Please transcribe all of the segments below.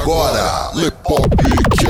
agora, Lepopcast.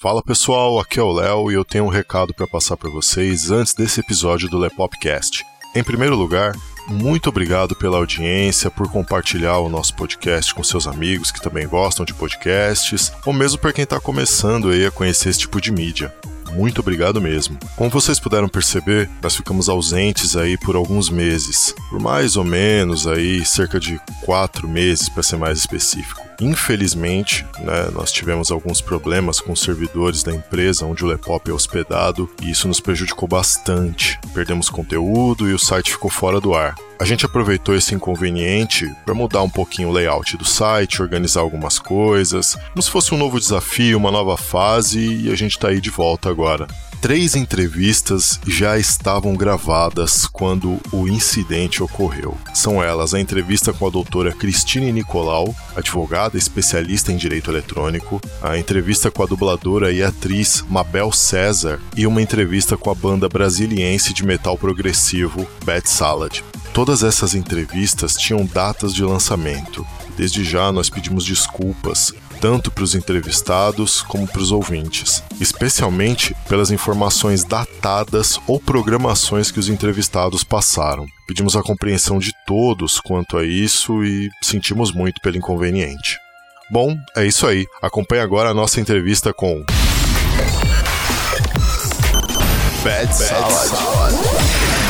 Fala pessoal, aqui é o Léo e eu tenho um recado para passar para vocês antes desse episódio do Lepopcast. Em primeiro lugar, muito obrigado pela audiência, por compartilhar o nosso podcast com seus amigos que também gostam de podcasts, ou mesmo para quem está começando aí a conhecer esse tipo de mídia. Muito obrigado mesmo. Como vocês puderam perceber, nós ficamos ausentes aí por alguns meses, por mais ou menos aí cerca de quatro meses para ser mais específico. Infelizmente, né, nós tivemos alguns problemas com os servidores da empresa onde o Lepop é hospedado e isso nos prejudicou bastante. Perdemos conteúdo e o site ficou fora do ar. A gente aproveitou esse inconveniente para mudar um pouquinho o layout do site, organizar algumas coisas, como se fosse um novo desafio, uma nova fase e a gente está aí de volta agora. Três entrevistas já estavam gravadas quando o incidente ocorreu. São elas a entrevista com a doutora Cristine Nicolau, advogada especialista em direito eletrônico, a entrevista com a dubladora e atriz Mabel César e uma entrevista com a banda brasiliense de metal progressivo Bad Salad. Todas essas entrevistas tinham datas de lançamento. Desde já nós pedimos desculpas, tanto para os entrevistados como para os ouvintes, especialmente pelas informações datadas ou programações que os entrevistados passaram. Pedimos a compreensão de todos quanto a isso e sentimos muito pelo inconveniente. Bom, é isso aí. Acompanhe agora a nossa entrevista com. Bad, Salad. Sejam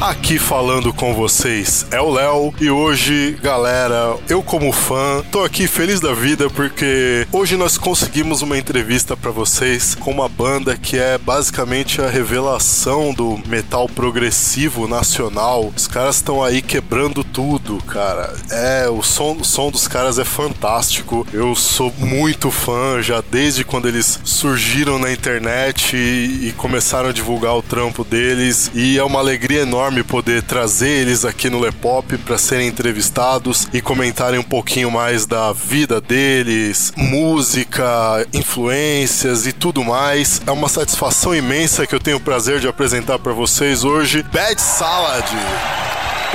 Aqui falando com vocês é o Léo e hoje, galera, eu como fã, tô aqui feliz da vida porque hoje nós conseguimos uma entrevista para vocês com uma banda que é basicamente a revelação do metal progressivo nacional. Os caras estão aí quebrando tudo, cara. É, o som, o som dos caras é fantástico. Eu sou muito fã já desde quando eles surgiram na internet e, e começaram a divulgar o trampo deles. E é uma alegria enorme poder trazer eles aqui no Lepop para serem entrevistados e comentarem um pouquinho mais da vida deles, música, influências e tudo mais. É uma satisfação imensa que eu tenho o prazer de apresentar para vocês hoje. Bad Salad!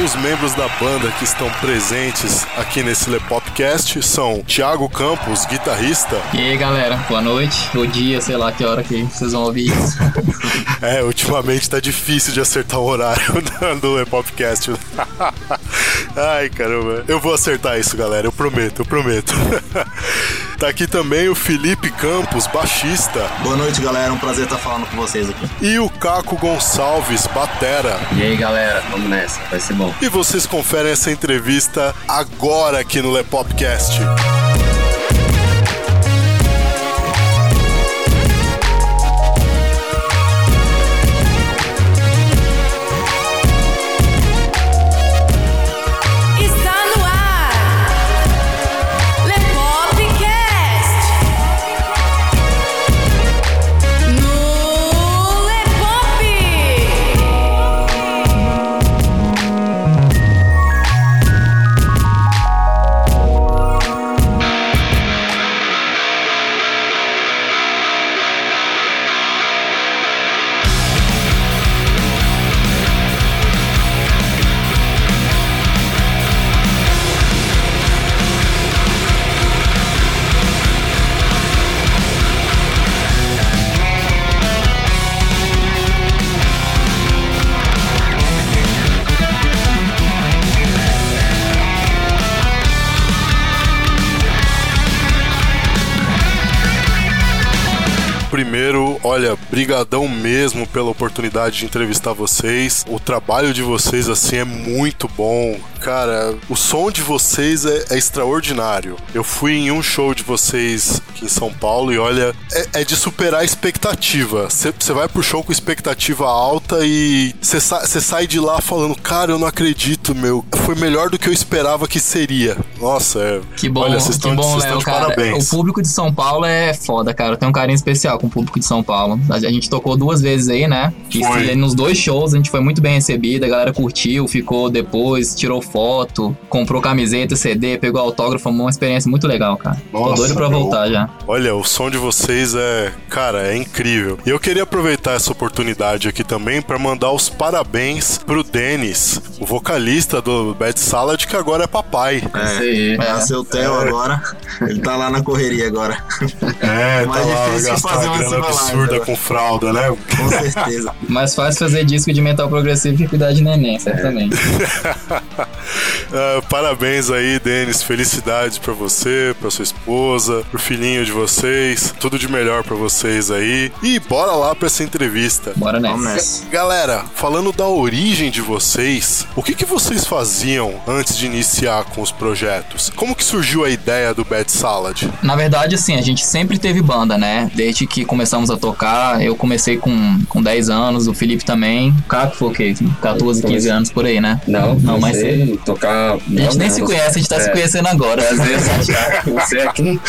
Os membros da banda que estão presentes aqui nesse Lepopcast são Thiago Campos, guitarrista. E aí galera, boa noite, ou dia, sei lá que hora que vocês vão ouvir isso. É, ultimamente tá difícil de acertar o horário do Lepopcast. Ai, caramba. Eu vou acertar isso, galera, eu prometo, eu prometo. Tá aqui também o Felipe Campos, baixista. Boa noite, galera. Um prazer estar falando com vocês aqui. E o Caco Gonçalves, batera. E aí galera, vamos nessa, vai ser bom. E vocês conferem essa entrevista agora aqui no Lepopcast. Está primeiro, olha, brigadão mesmo pela oportunidade de entrevistar vocês. O trabalho de vocês, assim, é muito bom. Cara, o som de vocês é, é extraordinário. Eu fui em um show de vocês aqui em São Paulo e olha, é, é de superar a expectativa. Você vai pro show com expectativa alta e você sa sai de lá falando, cara, eu não acredito, meu. Foi melhor do que eu esperava que seria. Nossa, é. Que bom, olha, vocês que estão bom, vocês estão Léo, de cara. parabéns. O público de São Paulo é foda, cara. Tenho um carinho especial com o público de São Paulo. A gente tocou duas vezes aí, né? E Foi. nos dois shows a gente foi muito bem recebido, a galera curtiu, ficou depois, tirou foto, comprou camiseta, CD, pegou autógrafo, foi uma experiência muito legal, cara. Tô Nossa, doido pra meu. voltar já. Olha, o som de vocês é, cara, é incrível. E eu queria aproveitar essa oportunidade aqui também para mandar os parabéns pro Denis, o vocalista do Bad Salad, que agora é papai. Isso É, aí. é, É. seu Theo agora. Ele tá lá na correria agora. É, Mais difícil gastar fazer uma Live absurda agora. com fralda, né? Com certeza. Mais fácil fazer disco de metal progressivo que cuidar de neném, certamente. Ah, parabéns aí, Denis. Felicidades pra você, pra sua esposa, pro filhinho de vocês. Tudo de melhor pra vocês aí. E bora lá pra essa entrevista. Bora Vamos nessa. nessa. Galera, falando da origem de vocês, o que, que vocês faziam antes de iniciar com os projetos? Como que surgiu a ideia do Bad Salad? Na verdade, assim, a gente sempre teve banda, né? Desde que começamos a tocar, eu comecei com, com 10 anos, o Felipe também. O Caco foi o quê? 14, 15 anos por aí, né? Não, não, mas você cedo. tocar. A gente nem se conhece, a gente tá se conhecendo agora. Às vezes a gente Você é aqui.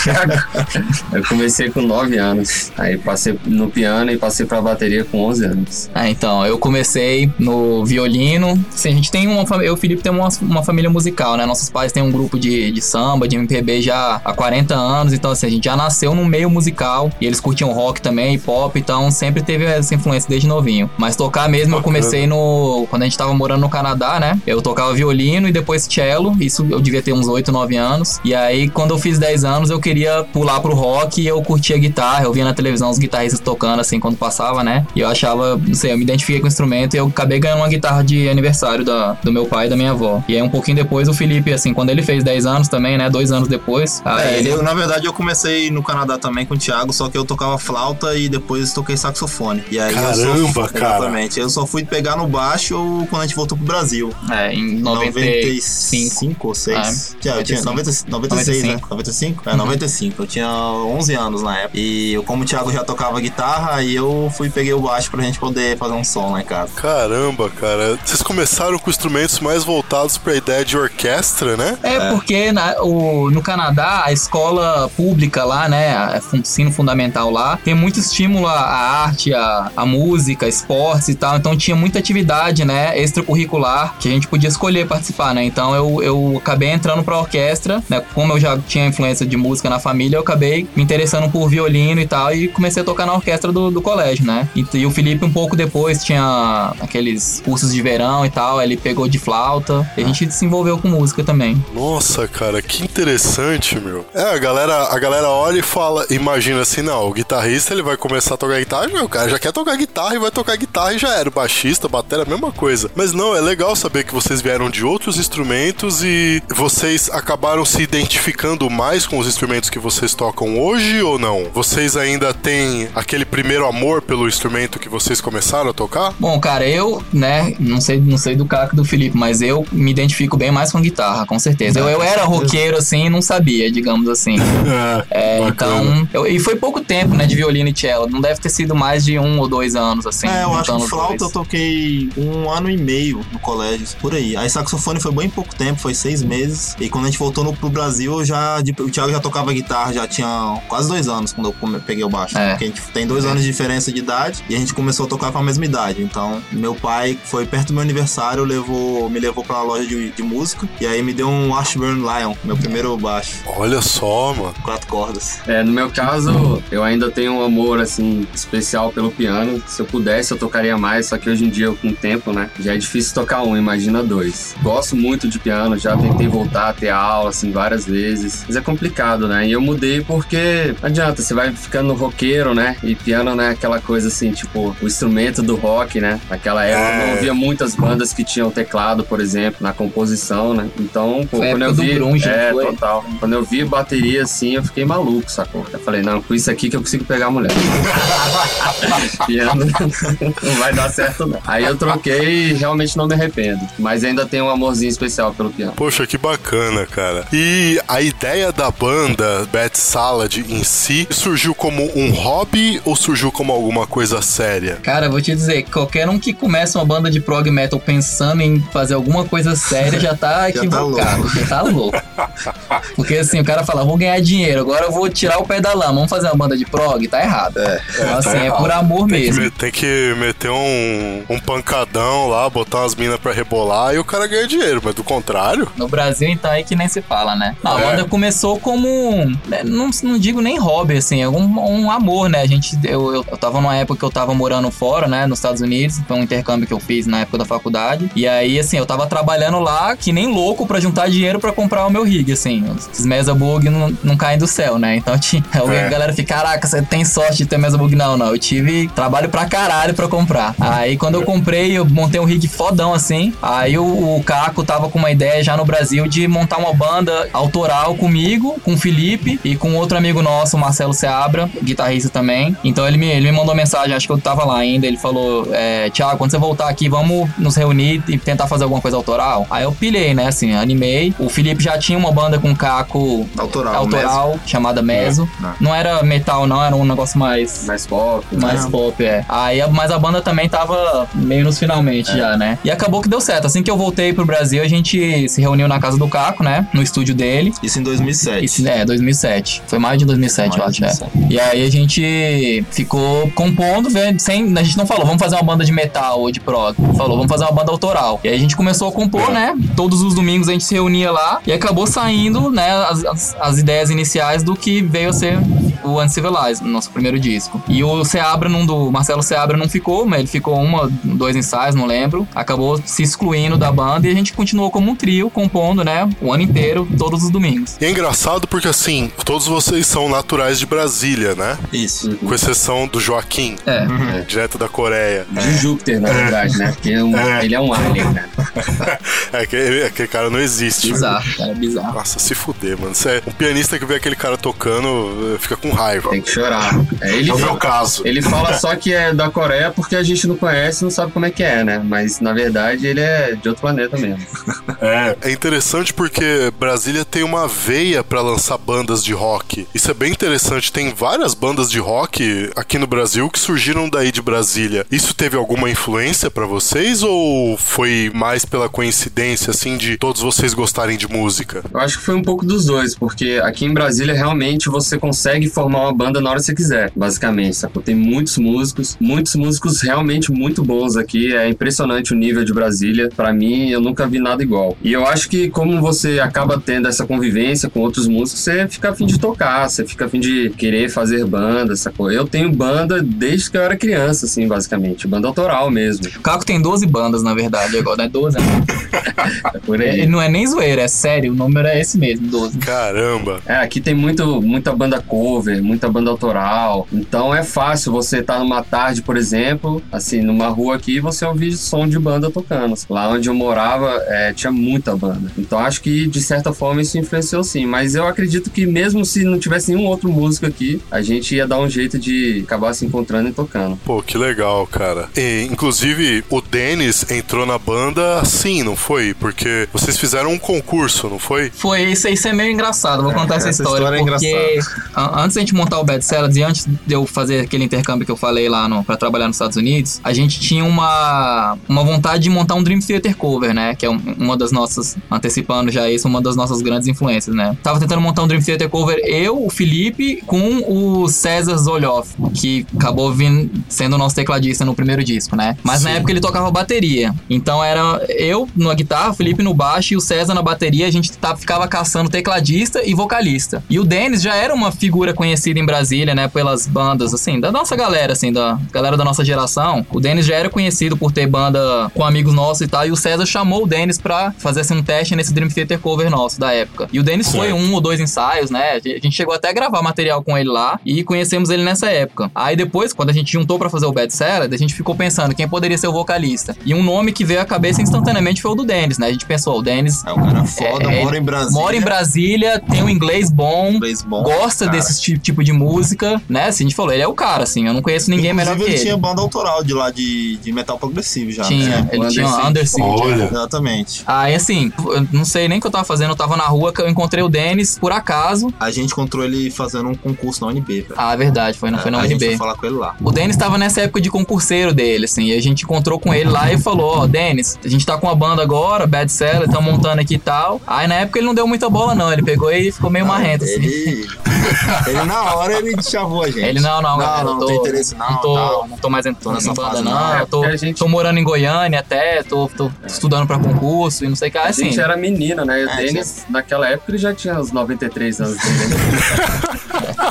Eu comecei com 9 anos. Aí passei no piano e passei pra bateria com 11 anos. Ah, então, eu comecei no violino. Assim, a gente tem uma. Eu e o Felipe tem uma, uma família musical, né? Nossos pais têm um grupo de, de samba, de MPB já há 40 anos. Então, assim, a gente já nasceu num meio musical. E eles curtiam rock também, pop. Então, sempre teve essa influência desde novinho. Mas tocar mesmo, eu Bacana. comecei no. Quando a gente tava morando no Canadá, né? Eu tocava violino e depois cello. Isso eu devia ter uns 8, 9 anos. E aí, quando eu fiz 10 anos, eu queria pular pro rock e eu curtia guitarra. Eu via na televisão os guitarristas tocando, assim, quando passava, né? E eu achava, não sei, eu me identifiquei com o instrumento e eu acabei ganhando uma guitarra de aniversário da, do meu pai e da minha avó. E aí, um pouquinho depois, o Felipe, assim, quando ele fez 10 anos também, né? Dois anos depois. É, ele. eu, na verdade, eu comecei no Canadá também com o Thiago, só que eu tocava flauta e depois toquei saxofone. E aí eu Caramba, só, cara. Exatamente. Eu só fui pegar no baixo quando a gente voltou pro Brasil. É, em 95. 95 ou 6. É, eu tinha 90, 96, né? 95? É, 95. Eu tinha 11 anos na época. E eu, como o Thiago já tocava guitarra, aí eu fui e peguei o baixo pra gente poder fazer um som lá em casa. Caramba, cara. Vocês começaram com instrumentos mais voltados pra ideia de orquestra, né? É, porque na- o- no Canadá, a escola pública lá, né, a ensino fundamental lá, tem muito estímulo à arte, à, à música, esportes e tal. Então tinha muita atividade, né, extracurricular que a gente podia escolher participar, né? Então eu, eu acabei entrando pra orquestra, né? Como eu já tinha influência de música na família, eu acabei me interessando por violino e tal e comecei a tocar na orquestra do, do colégio, né? E, e o Felipe um pouco depois tinha aqueles cursos de verão e tal, ele pegou de flauta e a gente se envolveu com música também. Nossa, cara, que interessante, meu. É, a galera, a galera olha e fala, imagina assim, não, o guitarrista ele vai começar a tocar guitarra, meu, o cara já quer tocar guitarra e vai tocar guitarra e já era. O baixista, batera, a mesma coisa. Mas não, é legal saber que vocês vieram de outros instrumentos e vocês acabaram se identificando mais com os instrumentos que vocês tocam hoje ou não? Vocês ainda têm aquele primeiro amor pelo instrumento que vocês começaram a tocar? Bom, cara, eu, né, não sei, não sei do Caco do Felipe, mas eu me identifico bem mais com guitarra, com certeza. Eu, eu era roqueiro, assim, e não sabia, digamos assim. É, então, eu- e foi pouco tempo, né, de violino e cello. Não deve ter sido mais de um ou dois anos, assim. é, eu acho que flauta dois. eu toquei um ano e meio no colégio, por aí. Aí saxofone foi bem pouco tempo, foi seis meses. E quando a gente voltou no, pro Brasil, eu já, o Thiago já tocava guitarra, já tinha quase dois anos quando eu peguei o baixo. É. Porque a gente tem dois anos de diferença de idade e a gente começou a tocar com a mesma idade. Então, meu pai foi perto do meu aniversário, levou, me levou pra uma loja de, de música e aí me deu um Washburn Lion, meu primeiro baixo, Olha só, mano. quatro cordas. É, no meu caso, eu ainda tenho um amor, assim, especial pelo piano. Se eu pudesse, eu tocaria mais, só que hoje em dia, com o tempo, né, já é difícil tocar um, imagina dois. Gosto muito de piano, já tentei voltar a ter aula, assim, várias vezes, mas é complicado, né, e eu mudei porque não adianta, você vai ficando roqueiro, né, e piano não é aquela coisa, assim, tipo, o instrumento do rock, né, naquela época eu não ouvia muitas bandas que tinham teclado, por exemplo, na composição, né, então, pô, quando eu vi... grunge, é, foi? total. Quando eu vi vi bateria assim, eu fiquei maluco, sacou? Eu falei, não, com isso aqui que eu consigo pegar a mulher. Piano não vai dar certo, não. Aí eu troquei e realmente não me arrependo. Mas ainda tenho um amorzinho especial pelo piano. Poxa, que bacana, cara. E a ideia da banda Bad Salad em si surgiu como um hobby ou surgiu como alguma coisa séria? Cara, eu vou te dizer, qualquer um que começa uma banda de prog metal pensando em fazer alguma coisa séria já tá equivocado, já tá louco. Porque assim, o cara fala, vou ganhar dinheiro, agora eu vou tirar o pé da lama, vamos fazer uma banda de prog? Tá errado. É, Então, assim, é errado. por amor Tem que, mesmo. me- tem que meter um, um pancadão lá, botar umas minas pra rebolar e o cara ganha dinheiro, mas do contrário. No Brasil, então, aí que nem se fala, né? Não, a É. banda começou como. né, Não, não digo nem hobby, assim, é um, um amor, né? A gente. Eu, eu, eu tava numa época que eu tava morando fora, né? Nos Estados Unidos. Foi um intercâmbio que eu fiz na época da faculdade. E aí, assim, eu tava trabalhando lá que nem louco pra juntar dinheiro pra comprar o meu rig, assim. Os Mesa Bug não, não caem do céu, né? Então tinha. É. A galera fica, caraca, você tem sorte de ter Mesa Bug. Não, não. Eu tive trabalho pra caralho pra comprar. Aí quando eu comprei, eu montei um rig fodão, assim. Aí o, o Caco tava com uma ideia já no Brasil de montar uma banda autoral comigo, com o Felipe e com outro amigo nosso, o Marcelo Seabra, guitarrista também. Então ele me, ele me mandou mensagem, acho que eu tava lá ainda. Ele falou: é, Thiago, quando você voltar aqui, vamos nos reunir e tentar fazer alguma coisa autoral. Aí eu pilhei, né? Assim, animei. O Felipe já tinha uma banda com o Caco Autoral. autoral, chamada Meso. É. Não era metal, não, era um negócio mais Mais pop. Mais né? pop, é. Aí, mas a banda também tava meio nos finalmente já, né? E acabou que deu certo. Assim que eu voltei pro Brasil, a gente se reuniu na casa do Caco, né? No estúdio dele. Isso em 2007. Isso, é, 2007. Foi mais de 2007, eu Mais de acho, é. E aí a gente ficou compondo, vendo, sem, a gente não falou, vamos fazer uma banda de metal ou de prog. Falou, vamos fazer uma banda autoral. E aí a gente começou a compor, né? Todos os domingos a gente se reunia lá e acabou saindo, né, as, as, as ideias iniciais do que veio a ser o Uncivilized, nosso primeiro disco. E o Seabra, não do Marcelo Seabra não ficou, mas ele ficou uma, dois ensaios, não lembro. Acabou se excluindo da banda e a gente continuou como um trio, compondo, né, o ano inteiro, todos os domingos. E é engraçado porque, assim, todos vocês são naturais de Brasília, né? Isso. Com exceção do Joaquim, É. direto da Coreia. De Júpiter, na verdade, né? Porque é um- É. ele é um alien, né? É que aquele cara não existe. Bizarro, cara, bizarro. Nossa, se fuder, mano. Você é um pianista que vê aquele cara tocando, fica com raiva. Tem que chorar. É, ele, É o meu caso. Ele fala só que é da Coreia porque a gente não conhece e não sabe como é que é, né? Mas na verdade ele é de outro planeta mesmo. É. É interessante porque Brasília tem uma veia pra lançar bandas de rock. Isso é bem interessante. Tem várias bandas de rock aqui no Brasil que surgiram daí de Brasília. Isso teve alguma influência pra vocês ou foi mais pela coincidência, assim, de todos vocês gostarem de música? Eu acho que foi um pouco dos dois, porque aqui em Brasília realmente você consegue formar uma banda na hora que você quiser, basicamente, Tem muitos músicos, muitos músicos realmente muito bons aqui, é impressionante o nível de Brasília. Pra mim, eu nunca vi nada igual. E eu acho que como você acaba tendo essa convivência com outros músicos, você fica a fim de tocar, você fica a fim de querer fazer banda, sacou? Eu tenho banda desde que eu era criança, assim, basicamente, banda autoral mesmo. O Caco tem 12 bandas, na verdade, agora, né? 12, né? É por É, aí. não é nem zoeira, é sério, o número é esse mesmo, 12. Caramba! É, aqui tem muito, muita banda cover, muita banda autoral. Então é fácil você estar numa tarde, por exemplo, assim, numa rua aqui, você ouvir som de banda tocando. Lá onde eu morava, é, tinha muita banda. Então acho que, de certa forma, isso influenciou sim. Mas eu acredito que mesmo se não tivesse nenhum outro músico aqui, a gente ia dar um jeito de acabar se encontrando e tocando. Pô, que legal, cara. E, inclusive, o Denis entrou na banda assim, não foi? Porque vocês fizeram um concurso, não foi? Foi, isso, isso é meio engraçado, vou contar essa, essa história, história é porque a- antes da gente montar o Bad Salads e antes de eu fazer aquele intercâmbio que eu falei lá pra trabalhar nos Estados Unidos, a gente tinha uma, uma vontade de montar um Dream Theater cover, né? Que é um- uma das nossas, antecipando já isso, uma das nossas grandes influências, né? Tava tentando montar um Dream Theater cover eu, o Felipe, com o César Zolhoff, que acabou vindo, sendo o nosso tecladista no primeiro disco, né? Mas na Sim. época ele tocava bateria. Então era eu na guitarra, o Felipe no baixo e o César na bateria. A gente tá- ficava caçando tecladista e vocalista. E o Denis já era uma figura conhecida em Brasília, né? Pelas bandas, assim, da nossa galera, assim, da galera da nossa geração. O Denis já era conhecido por ter banda com amigos nossos e tal. E o César chamou o Denis pra fazer assim, um teste nesse Dream Theater cover nosso da época. E o Denis foi um ou dois ensaios, né? A gente chegou até a gravar material com ele lá e conhecemos ele nessa época. Aí depois, quando a gente juntou pra fazer o Bad Salad, a gente ficou pensando quem poderia ser o vocalista. E um nome que veio à cabeça instantaneamente foi o do Dennis, né? A gente pensou, o Dennis É, o cara é foda, É, mora em Brasília. mora em Brasília, tem um inglês bom, Inglês bom, gosta cara. desse ti- tipo de música, né? Assim, a gente falou, ele é o cara, assim, eu não conheço ninguém melhor que Inclusive, ele. ele tinha banda autoral de lá de, de metal progressivo já. Tinha, né? ele tinha Siege. Olha. Exatamente. Aí assim, eu não sei nem o que eu tava fazendo, eu tava na rua, que eu encontrei o Denis por acaso. A gente encontrou ele fazendo um concurso na UNB, velho. Ah, é verdade, foi, não foi na a gente foi UNB. falar com ele lá. O Denis tava nessa época de concurseiro dele, assim, e a gente encontrou com ele lá e falou, ó, Denis, a gente tá com uma banda agora, Bad Seller, estamos montando aqui e tal. Aí na época ele não deu muita bola não, ele pegou e ficou meio marrento, assim. Ele, ele na hora ele chavou a gente. Ele, não, não, Não, não, não tô, tem interesse não, não tô, tal. não tô mais Tô nessa banda fase, não, não. eu tô, É, a gente- tô morando em Goiânia até, tô, tô estudando pra concurso e não sei o que, A assim. gente era menina, né? E o É, Denis, naquela época, ele já tinha uns 93 anos. entendeu?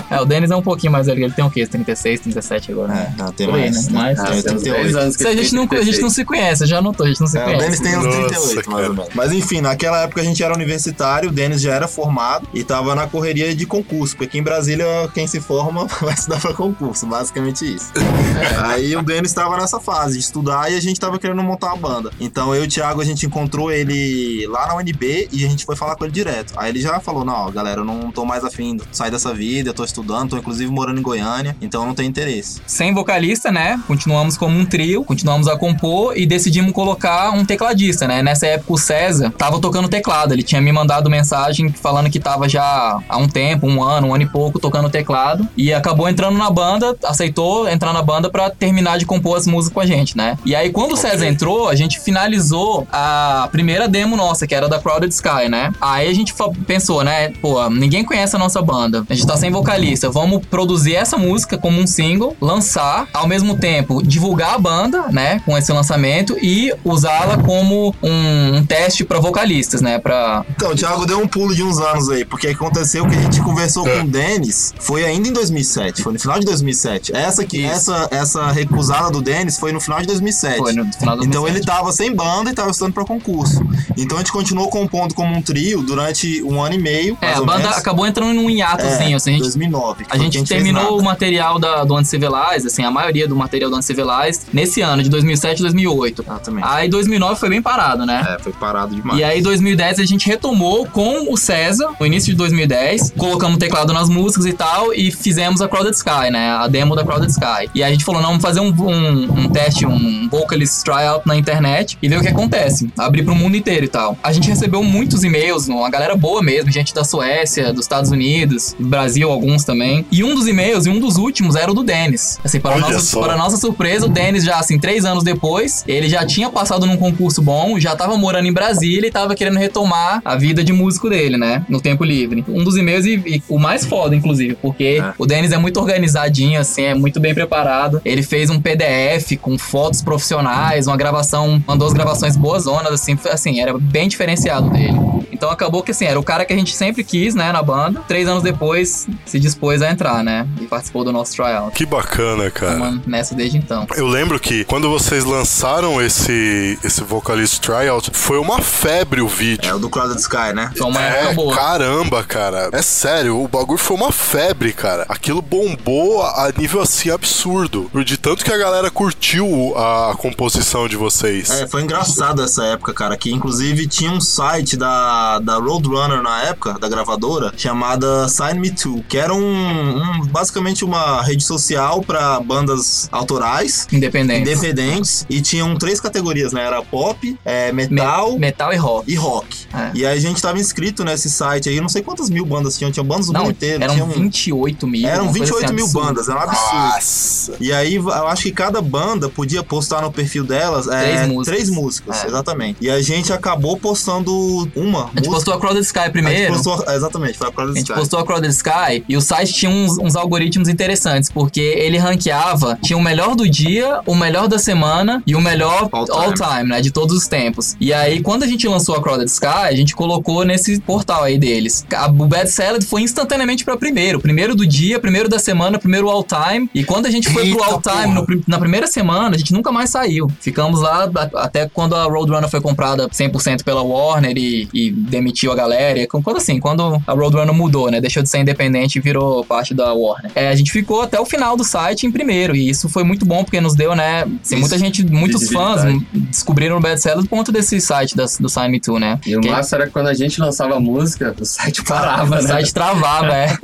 É, o Denis é um pouquinho mais velho, ele tem o quê? 36, 37 agora, né? É, não, tem Por aí, mais. né? Mais. Ah, Tem tem uns 38. 10 anos que Se a gente, não, a gente 36. não se conhece, já notou, a gente não se É, o conhece. Denis tem uns Nossa, 38, mais ou menos. Mas enfim, naquela época a gente era universitário, o Denis já era formado e tava na correria de concurso, porque aqui em Brasília quem se forma vai estudar pra concurso, basicamente isso. Aí o Denis tava nessa fase de estudar e a gente tava querendo montar uma banda. Então eu e o Thiago, a gente encontrou ele lá na UNB e a gente foi falar com ele direto. Aí ele já falou, não, galera, eu não tô mais afim de sair dessa vida, eu tô estudando, tô inclusive morando em Goiânia, então eu não tenho interesse. Sem vocalista, né? Continuamos como um trio, continuamos a compor e decidimos colocar um tecladista, né? Nessa época o César tava tocando teclado, ele tinha me mandado mensagem falando que tava já há um tempo, um ano, um ano e pouco tocando teclado e acabou entrando na banda, aceitou entrar na banda pra terminar de compor as músicas com a gente, né? E aí quando o César entrou, a gente finalizou a primeira demo nossa, que era da Crowded Sky, né? Aí a gente pensou, né? Pô, ninguém conhece a nossa banda, a gente tá sem vocalista, vamos produzir essa música como um single, lançar, ao mesmo tempo divulgar a banda, né, com esse lançamento e usá-la como um, um teste pra vocalistas, né, pra... Então, o Thiago deu um pulo de uns anos aí, porque aconteceu que a gente conversou É. com o Denis, foi ainda em 2007, foi no final de 2007. Essa que Isso. essa essa recusada do Denis foi no final de 2007. Foi no final do Então ele tava sem banda e tava estudando pra concurso. Então a gente continuou compondo como um trio durante um ano e meio, É, a banda menos. acabou entrando num hiatozinho, É, assim, a gente 2009. que A gente que fez terminou o material da, do Uncivilized, assim, a maioria do material do Uncivilized, nesse ano, de 2007 e 2008. Exatamente. Aí 2009 foi bem parado, né? É, foi parado demais. E aí, 2010, a gente retomou com o César, no início de 2010. Colocamos teclado nas músicas e tal, e fizemos a Crowded Sky, né? A demo da Crowded Sky. E a gente falou, não, vamos fazer um, um, um teste, um vocalist tryout na internet e ver o que acontece. Abrir pro mundo inteiro e tal. A gente recebeu muitos e-mails, uma galera boa mesmo, gente da Suécia, dos Estados Unidos, do Brasil, alguns também. E um dos e-mails, e um dos últimos, era o do Denis. Assim, para, nossa, para nossa surpresa, o Denis já, assim, três anos depois, ele já tinha passado num concurso bom, já tava morando em Brasília e tava querendo retomar a vida de músico dele, né? No tempo livre. Um dos e-mails e, e o mais foda, inclusive, porque É. o Denis é muito organizadinho, assim, é muito bem preparado. Ele fez um PDF com fotos profissionais, uma gravação, mandou as gravações boas zonas, assim, foi- assim, era bem diferenciado dele. Então acabou que, assim, era o cara que a gente sempre quis, né, na banda. Três anos depois, se dispôs a entrar, né? E participou do nosso tryout. Que bacana, cara. Estamos nessa desde então. Eu lembro que quando vocês lançaram esse, esse vocalist tryout, foi uma febre o vídeo. É o do Crowded Sky, né? Foi uma É, boa. caramba, cara. É sério, o bagulho foi uma febre, cara. Aquilo bombou a a nível assim absurdo. De tanto que a galera curtiu a composição de vocês. É, foi engraçado essa época, cara, que inclusive tinha um site da, da Roadrunner na época, da gravadora, chamada Sign Me To, que era um, um- basicamente uma rede social pra bandas autorais, Independente. independentes, e tinham três categorias, né? Era pop, é, metal Metal e rock. e rock. É. E aí a gente tava inscrito nesse site aí, não sei quantas mil bandas tinham, tinha bandas do Não, mundo inteiro. eram tinha um- 28 mil. eram uma coisa 28 assim, mil absurdo. bandas, era um absurdo. Nossa. E aí, eu acho que cada banda podia postar no perfil delas é, Três músicas. três músicas, É. exatamente. E a gente acabou postando uma A gente postou a Crowded Sky primeiro. A postou, exatamente, foi a Crowded A gente Sky. postou a Crowded Sky e o site tinha uns, uns algoritmos interessantes, porque ele ranqueava, tinha o melhor do dia, o melhor da semana e o melhor All all time. time, né? De todos os tempos. E aí, quando a gente lançou a Crowded Sky, a gente colocou nesse portal aí deles. A- O Bad Salad foi instantaneamente pra primeiro. Primeiro do dia, primeiro da semana, primeiro all time. E quando a gente foi pro all time no na primeira semana, a gente nunca mais saiu. Ficamos lá até quando a Roadrunner foi comprada 100% pela Warner e, e demitiu a galera. E Quando assim, quando a Roadrunner mudou, né? Deixou de ser independente gente virou parte da Warner. É, a gente ficou até o final do site em primeiro, e isso foi muito bom, porque nos deu, né? Assim, muita gente, muitos fãs descobriram o Bad Seller por conta desse site das- do Sign Me Too, né? E o Que- massa era que quando a gente lançava a música, o site parava, o né? site travava, é.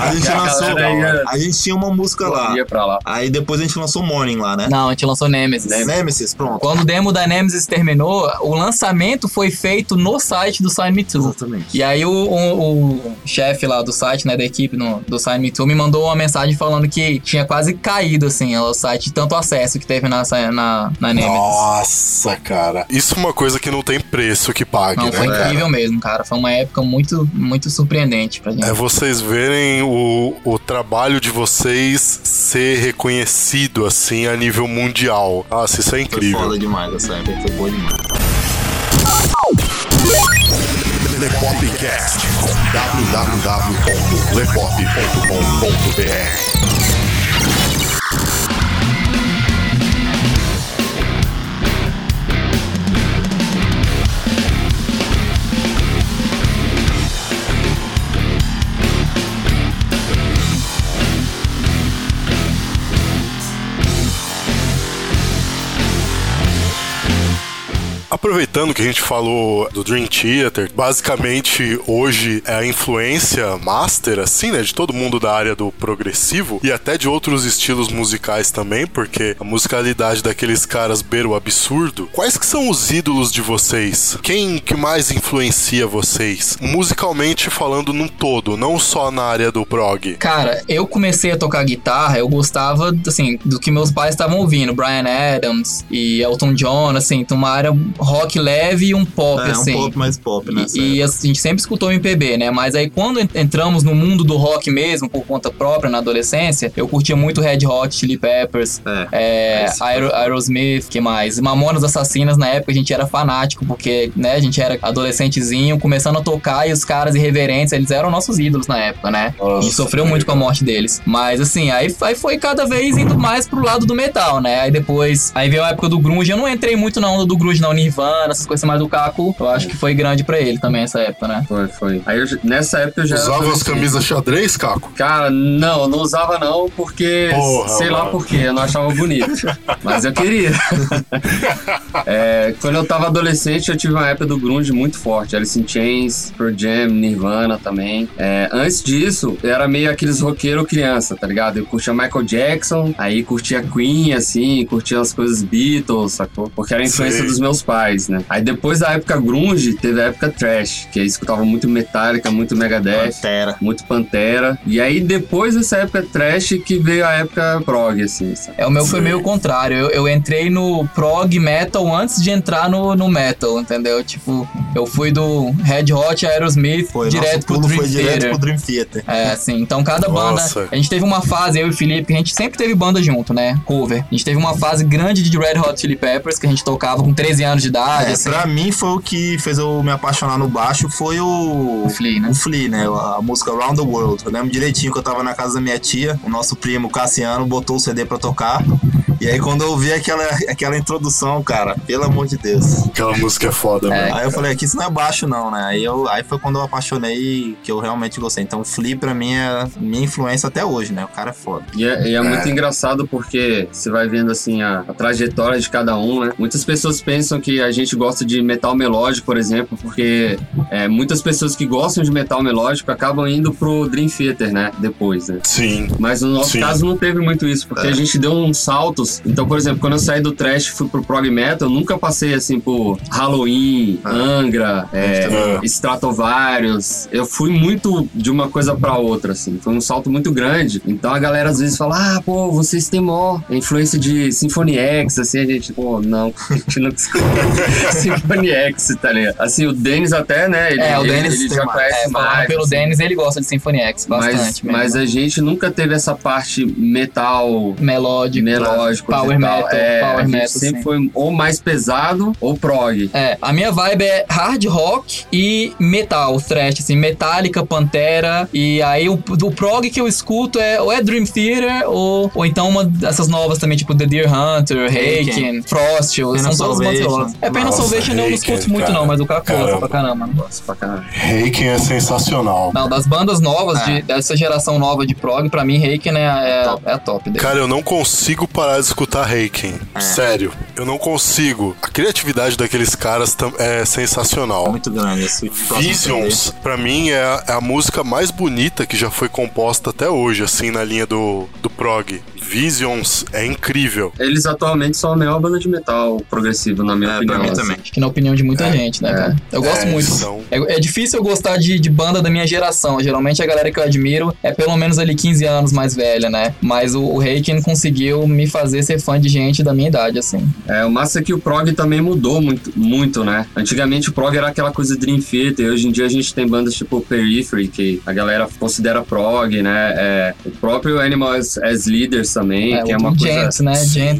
A gente A lançou. ia- A gente tinha uma música lá. Ia pra lá. Aí depois a gente lançou Morning lá, né? Não, a gente lançou Nemesis. Nemesis, pronto. Quando o demo da Nemesis terminou, o lançamento foi feito no site do Sign Me Too. Exatamente. E aí o, o- o chefe lá do site, né, da equipe no- do Sign Me Too, me mandou uma mensagem falando que tinha quase caído, assim, o site, tanto acesso que teve na, na, na Nemesis. Nossa, cara. Isso é uma coisa que não tem preço que pague, Não, né? foi cara? incrível mesmo, cara. Foi uma época muito, muito surpreendente pra gente. É vocês verem o, o trabalho de vocês ser reconhecido assim a nível mundial. Nossa, isso é Foi incrível. foda demais essa época, foi boa demais. Lepopcast. www.lepop.com.br Aproveitando que a gente falou do Dream Theater, basicamente hoje é a influência master, assim, né, de todo mundo da área do progressivo e até de outros estilos musicais também, porque a musicalidade daqueles caras beira o absurdo. Quais que são os ídolos de vocês? Quem que mais influencia vocês? Musicalmente falando num todo, não só na área do prog. Cara, eu comecei a tocar guitarra, eu gostava, assim, do que meus pais estavam ouvindo. Brian Adams e Elton John, assim, então uma área rock leve e um pop, É, assim. um pop mais pop, né? E, e, assim, a gente sempre escutou MPB, né? Mas aí quando en- entramos no mundo do rock mesmo, por conta própria, na adolescência, eu curtia muito Red Hot Chili Peppers, É. é, Esse Aero- Aerosmith, que mais? Mamonas Assassinas, na época a gente era fanático, porque, né, a gente era adolescentezinho, começando a tocar e os caras irreverentes, eles eram nossos ídolos na época, né? a gente sofreu muito com a morte deles. Mas assim, aí, aí foi cada vez indo mais pro lado do metal, né? Aí depois, aí veio a época do grunge, eu não entrei muito na onda do grunge, não, Nirvana, essas coisas mais do Caco, eu acho que foi grande pra ele também essa época, né? Foi, foi. Aí eu nessa época eu já. Usava as camisas xadrez, Caco? Cara, não, eu não usava não, porque. Porra, sei lá mano. por quê, eu não achava bonito. mas eu queria. É, quando eu tava adolescente, eu tive uma época do grunge muito forte. Alice in Chains, Pearl Jam, Nirvana também. É, antes disso, eu era meio aqueles roqueiro criança, tá ligado? Eu curtia Michael Jackson, aí curtia Queen, assim, curtia as coisas Beatles, sacou? Porque era a influência Sei. dos meus pais, né? Aí depois da época grunge, teve a época trash, que aí escutava muito Metallica, muito Megadeth. Pantera. Muito Pantera. E aí, depois dessa época trash, que veio a época prog, assim, sabe? É, o meu foi meio contrário. Eu, eu entrei no prog metal antes de entrar no, no metal, entendeu? Tipo, eu fui do Red Hot Aerosmith Foi, direto pro Dream foi direto Theater. pro Dream Theater. É, assim, então cada Nossa. banda. A gente teve uma fase, eu e o Felipe, que a gente sempre teve banda junto, né? Cover. A gente teve uma fase grande de Red Hot Chili Peppers, que a gente tocava com 13 anos de idade, É, assim. pra mim foi o que fez eu me apaixonar no baixo, foi o... O Flea, né? O Flea, né? A música Round the World. Eu lembro direitinho que eu tava na casa da minha tia, o nosso primo Cassiano botou o CD pra tocar. E aí quando eu ouvi aquela, aquela introdução, cara, pelo amor de Deus. Aquela música é foda, É. Aí eu falei, aqui isso não é baixo não, né? Aí, eu, aí foi quando eu apaixonei que eu realmente gostei. Então o Flea pra mim é minha influência até hoje, né? O cara é foda. E é, e é muito engraçado porque você vai vendo assim a, a trajetória de cada um, né? Muitas pessoas pensam que a gente gosta de metal melódico, por exemplo, porque é, muitas pessoas que gostam de metal melódico acabam indo pro Dream Theater, né? Depois, né? Sim. Mas no nosso Sim. caso não teve muito isso, porque É. a gente deu uns saltos. Então, por exemplo, quando eu saí do trash e fui pro prog metal, eu nunca passei assim por Halloween, Ah. Angra, é, também. Stratovarius. Eu fui muito de uma coisa pra outra, assim. Foi um salto muito grande. Então a galera às vezes fala: Ah, pô, vocês têm mó influência de Symphony X, assim, a gente, pô, não, a gente não Symphony X, tá ligado? Assim, o Denis até, né? Ele, É, o ele- Denis ele tem já mais. conhece É, mais. pelo assim. Dennis, ele gosta de Symphony X Mas, bastante. mesmo. mas a gente nunca teve essa parte metal Melódico. Power tal. metal, é, power metal, sempre sim. foi ou mais pesado ou prog. É, a minha vibe é hard rock e metal, thrash, assim, Metallica, Pantera. E aí o, o prog que eu escuto é ou é Dream Theater ou, ou então uma dessas novas também, tipo The Deer Hunter, Haken, Frost. São todas velozes. É, Nossa, Salvation eu não escuto muito cara. não, mas o cara gosta Caramba. pra caramba. Nossa, pra caralho. Haken é sensacional. Não, das bandas novas, É. de- dessa geração nova de prog, pra mim, Haken é, é, é a top dele. Cara, eu não consigo parar de escutar Haken. Sério, eu não consigo. A criatividade daqueles caras é sensacional. Muito grande esse próximo Visions, pra mim, é a, é a música mais bonita que já foi composta até hoje, assim, na linha do, do prog. Visions é incrível. Eles atualmente são a melhor banda de metal progressivo, na minha É, opinião. pra mim assim. também. Acho que na opinião de muita gente, né, cara? Eu gosto É, muito. são- É, é difícil eu gostar de, de banda da minha geração. Geralmente a galera que eu admiro é pelo menos ali 15 anos mais velha, né? Mas o, o Reiken conseguiu me fazer ser fã de gente da minha idade, assim. É, o massa é que o prog também mudou muito, muito, né? Antigamente o prog era aquela coisa Dream Theater, e hoje em dia a gente tem bandas tipo Periphery, que a galera considera prog, né? É, o próprio Animal as, as Leaders também, É, que é uma coisa... Né?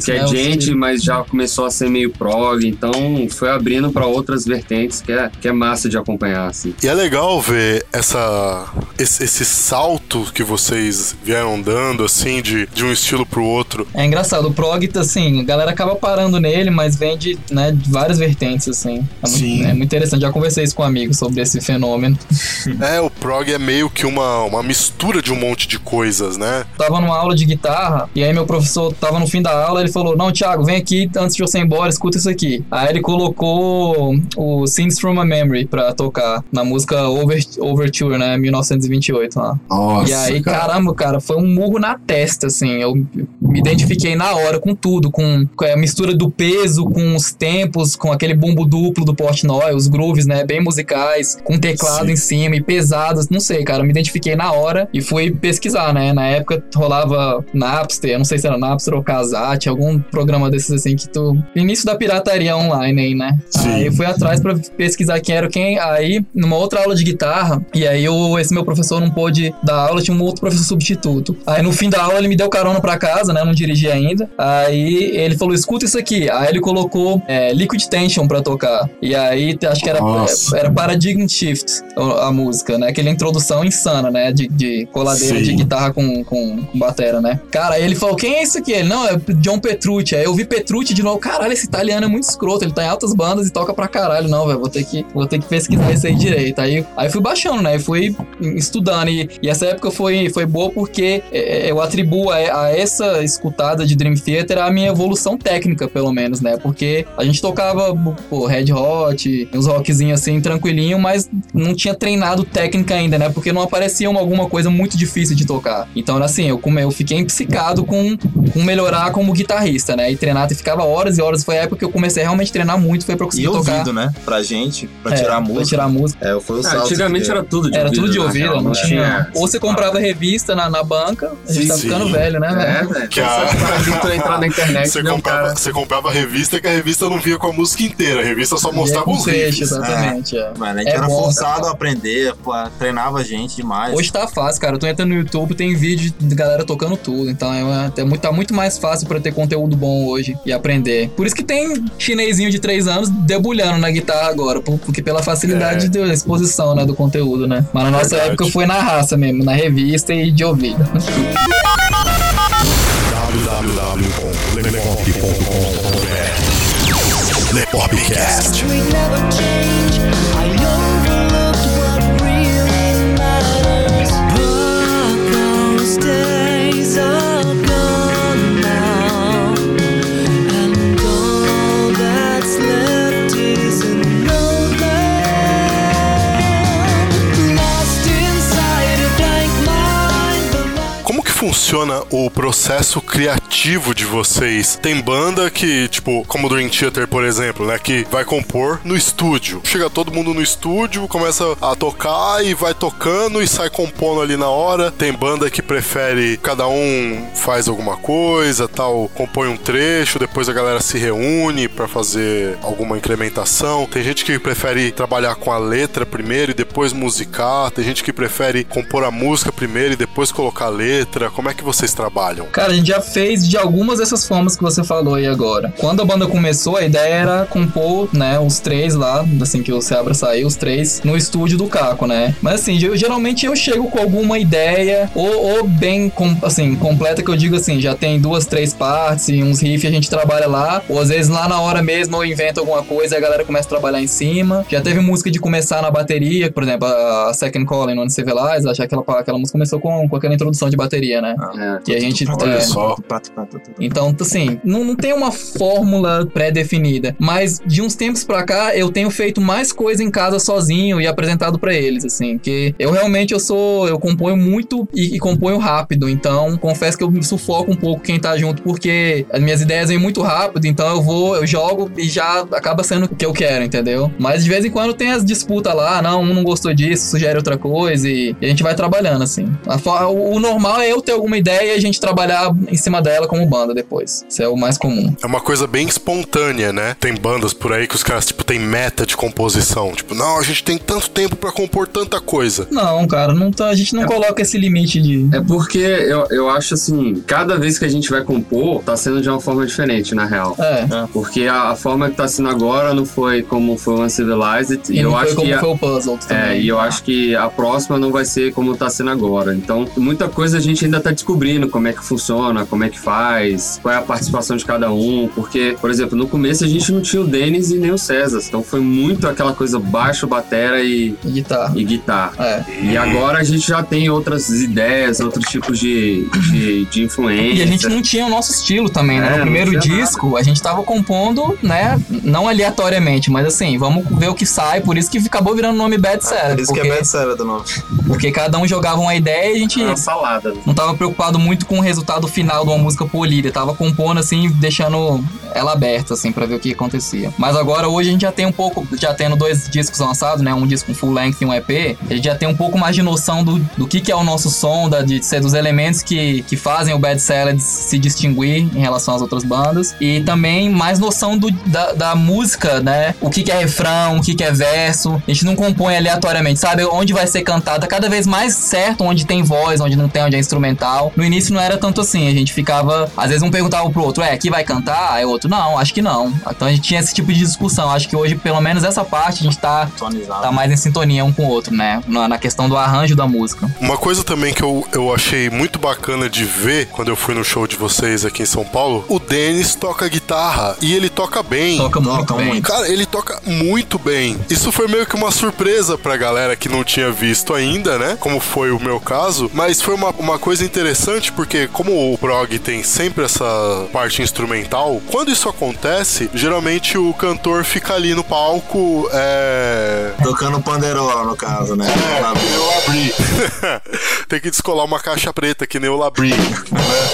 Que é né? Que- mas já começou a ser meio prog, então foi abrindo pra outras vertentes que é, que é massa de acompanhar, assim. E é legal ver essa, esse, esse salto que vocês vieram dando, assim, de, de um estilo pro outro. É engraçado, o prog, assim, a galera acaba parando nele, mas vem de, né, de várias vertentes, assim. É muito, Sim. é muito interessante. Já conversei isso com amigos sobre esse fenômeno. É, o prog é meio que uma, uma mistura de um monte de coisas, né? Tava numa aula de guitarra, e aí meu professor tava no fim da aula, ele falou: Não, Thiago, vem aqui antes de você ir embora, escuta isso aqui. Aí ele colocou o Scenes from a Memory pra tocar na música Over, Overture, né? 1928 lá. Nossa, e aí, caramba, cara, foi um murro na testa, assim. Eu me identifiquei na hora com tudo, com, a mistura do peso, com os tempos, com aquele bumbo duplo do Portnoy, os grooves, né, bem musicais, com teclado Sim. em cima e pesados, não sei, cara, eu me identifiquei na hora e fui pesquisar, né? Na época rolava Napster, eu não sei se era Napster ou Kazat, algum programa desses assim que tu início da pirataria online aí, né? Sim. Aí eu fui atrás pra pesquisar quem era quem, aí numa outra aula de guitarra, e aí eu, esse meu professor não pôde dar aula, tinha um outro professor substituto. Aí no fim da aula ele me deu carona pra casa, né? Eu não dirigi ainda. Aí ele falou: escuta isso aqui. Aí ele colocou é, Liquid Tension pra tocar. E aí acho que era, Nossa. era Paradigm Shift a, a música, né? Aquela introdução insana, né? De, de coladeira Sim. de guitarra com, com, com batera, né? Cara, aí ele falou: quem é isso aqui? Ele, não, é John Petrucci. Aí eu vi Petrucci de novo. Caralho, esse italiano é muito escroto. Ele tá em altas bandas e toca pra caralho. Não, velho, vou ter que vou ter que pesquisar isso aí direito. Aí, aí fui baixando, né? E fui estudando. E, e essa época foi, foi boa porque é, eu atribuo a, a essa escutada de Dream Theater a minha evolução técnica, pelo menos, né? Porque a gente tocava, pô, Red Hot, uns rockzinhos assim, tranquilinho, mas não tinha treinado técnica ainda, né? Porque não aparecia uma, alguma coisa muito difícil de tocar. Então, assim, eu, eu fiquei empsicado com, com melhorar como guitarrista, né? E treinar, e ficava horas e horas. Foi a época que eu comecei a realmente treinar muito, foi pra eu E conseguir tocar. ouvido, né? Pra gente, pra É, tirar a Pra música. tirar a música. É, foi o Ah, antigamente que- era tudo de Era ouvido. tudo de na ouvido, real, não tinha. Ou você comprava Ah, revista na, na banca, a gente tá Sim. ficando velho, né, É, velho? Que a- entrar na internet, Você um comprava, cara... você comprava revista que a revista não via com a música inteira. A revista só é mostrava os riffs. exatamente. é. Mano, a gente É era bom, forçado cara. a aprender, pô, treinava a gente demais. Hoje tá fácil, cara. Tu entra no YouTube, tem vídeo de galera tocando tudo. Então é, é muito, tá muito mais fácil pra ter conteúdo bom hoje e aprender. Por isso que tem chinesinho de 3 anos debulhando na guitarra agora. por- Porque pela facilidade É. da exposição, né? Do conteúdo, né? Mas na nossa Verdade. época foi na raça mesmo, na revista e de ouvido. www.lepop.com.br Lepopcast. Funciona o processo criativo de vocês? Tem banda que, tipo, como o Dream Theater, por exemplo, né? Que vai compor no estúdio. Chega todo mundo no estúdio, começa a tocar e vai tocando e sai compondo ali na hora. Tem banda que prefere cada um faz alguma coisa, tal, compõe um trecho, depois a galera se reúne pra fazer alguma incrementação. Tem gente que prefere trabalhar com a letra primeiro e depois musicar. Tem gente que prefere compor a música primeiro e depois colocar a letra. Como é que vocês trabalham? Cara, a gente já fez de algumas dessas formas que você falou aí agora. Quando a banda começou, a ideia era compor, né, os três lá, assim que o Seabra saiu, os três, no estúdio do Caco, né? Mas assim, eu, geralmente eu chego com alguma ideia, ou, ou bem, com, assim, completa, que eu digo assim, já tem duas, três partes e uns riffs a gente trabalha lá, ou às vezes lá na hora mesmo eu invento alguma coisa e a galera começa a trabalhar em cima. Já teve música de começar na bateria, por exemplo, a Second Calling no Uncivilized, acho que aquela, aquela música começou com, com aquela introdução de bateria, né? É. E a gente. Olha é, só. então, assim, não, não tem uma fórmula pré-definida, mas de uns tempos pra cá eu tenho feito mais coisa em casa sozinho e apresentado pra eles, assim, que eu realmente eu sou, eu componho muito e, e componho rápido, então confesso que eu me sufoco um pouco quem tá junto porque as minhas ideias vêm muito rápido, então eu vou, eu jogo e já acaba sendo o que eu quero, entendeu? Mas de vez em quando tem as disputas lá, não, um não gostou disso, sugere outra coisa e, e a gente vai trabalhando assim. A o, o normal é eu ter alguma ideia e a gente trabalhar em cima dela como banda depois. Isso é o mais comum. É uma coisa bem espontânea, né? Tem bandas por aí que os caras, tipo, tem meta de composição. Tipo, não, a gente tem tanto tempo pra compor tanta coisa. Não, cara, não tá, a gente não coloca esse limite de. É porque eu, eu acho assim, cada vez que a gente vai compor, tá sendo de uma forma diferente, na real. É. Porque a, a forma que tá sendo agora não foi como foi o Uncivilized. E, E eu não foi acho como que. a- foi o puzzle também. É, e eu acho que a próxima não vai ser como tá sendo agora. Então, muita coisa a gente ainda tá descobrindo como é que funciona, como é que faz, qual é a participação de cada um. Porque, por exemplo, no começo a gente não tinha o Denis e nem o César. Então foi muito aquela coisa baixo, batera e, E guitarra. e guitarra. É. E agora a gente já tem outras ideias, outros tipos de, de, de influência. E a gente não tinha o nosso estilo também, né? É, No primeiro disco, a gente tava compondo, né? Não aleatoriamente, mas assim, vamos ver o que sai. Por isso que acabou virando o nome Bad Salad. Por isso que porque, é Bad Seven do nome. porque cada um jogava uma ideia e a gente É uma salada. né? não tava preocupado muito com o resultado final de uma música polida. Tava compondo, assim, deixando ela aberta, assim, pra ver o que acontecia. Mas agora, hoje, a gente já tem um pouco, já tendo dois discos lançados, né? Um disco full length e um EP. A gente já tem um pouco mais de noção do, do que, que é o nosso som, da, de ser dos elementos que, que fazem o Bad Salad se distinguir em relação às outras bandas. E também mais noção do, da, da música, né? O que, que é refrão, o que, que é verso. A gente não compõe aleatoriamente, sabe? Onde vai ser cantada, cada vez mais certo, onde tem voz, onde não tem, onde é instrumental. No início não era tanto assim, a gente ficava. Às vezes um perguntava pro outro, é, aqui vai cantar? Aí o outro, não, acho que não. Então a gente tinha esse tipo de discussão. Acho que hoje, pelo menos essa parte, a gente tá, tá mais em sintonia um com o outro, né? Na, na questão do arranjo da música. Uma coisa também que eu, eu achei muito bacana de ver quando eu fui no show de vocês aqui em São Paulo, o Denis toca guitarra e ele toca bem. Toca muito Toca bem. muito. Cara, ele toca muito bem. Isso foi meio que uma surpresa pra galera que não tinha visto ainda, né? Como foi o meu caso. Mas foi uma, uma coisa interessante porque, como o prog tem sempre essa parte instrumental, quando isso acontece, geralmente o cantor fica ali no palco. É. Tocando panderola, no caso, né? Lá- Eu abri. Tem que descolar uma caixa preta que nem o Labri.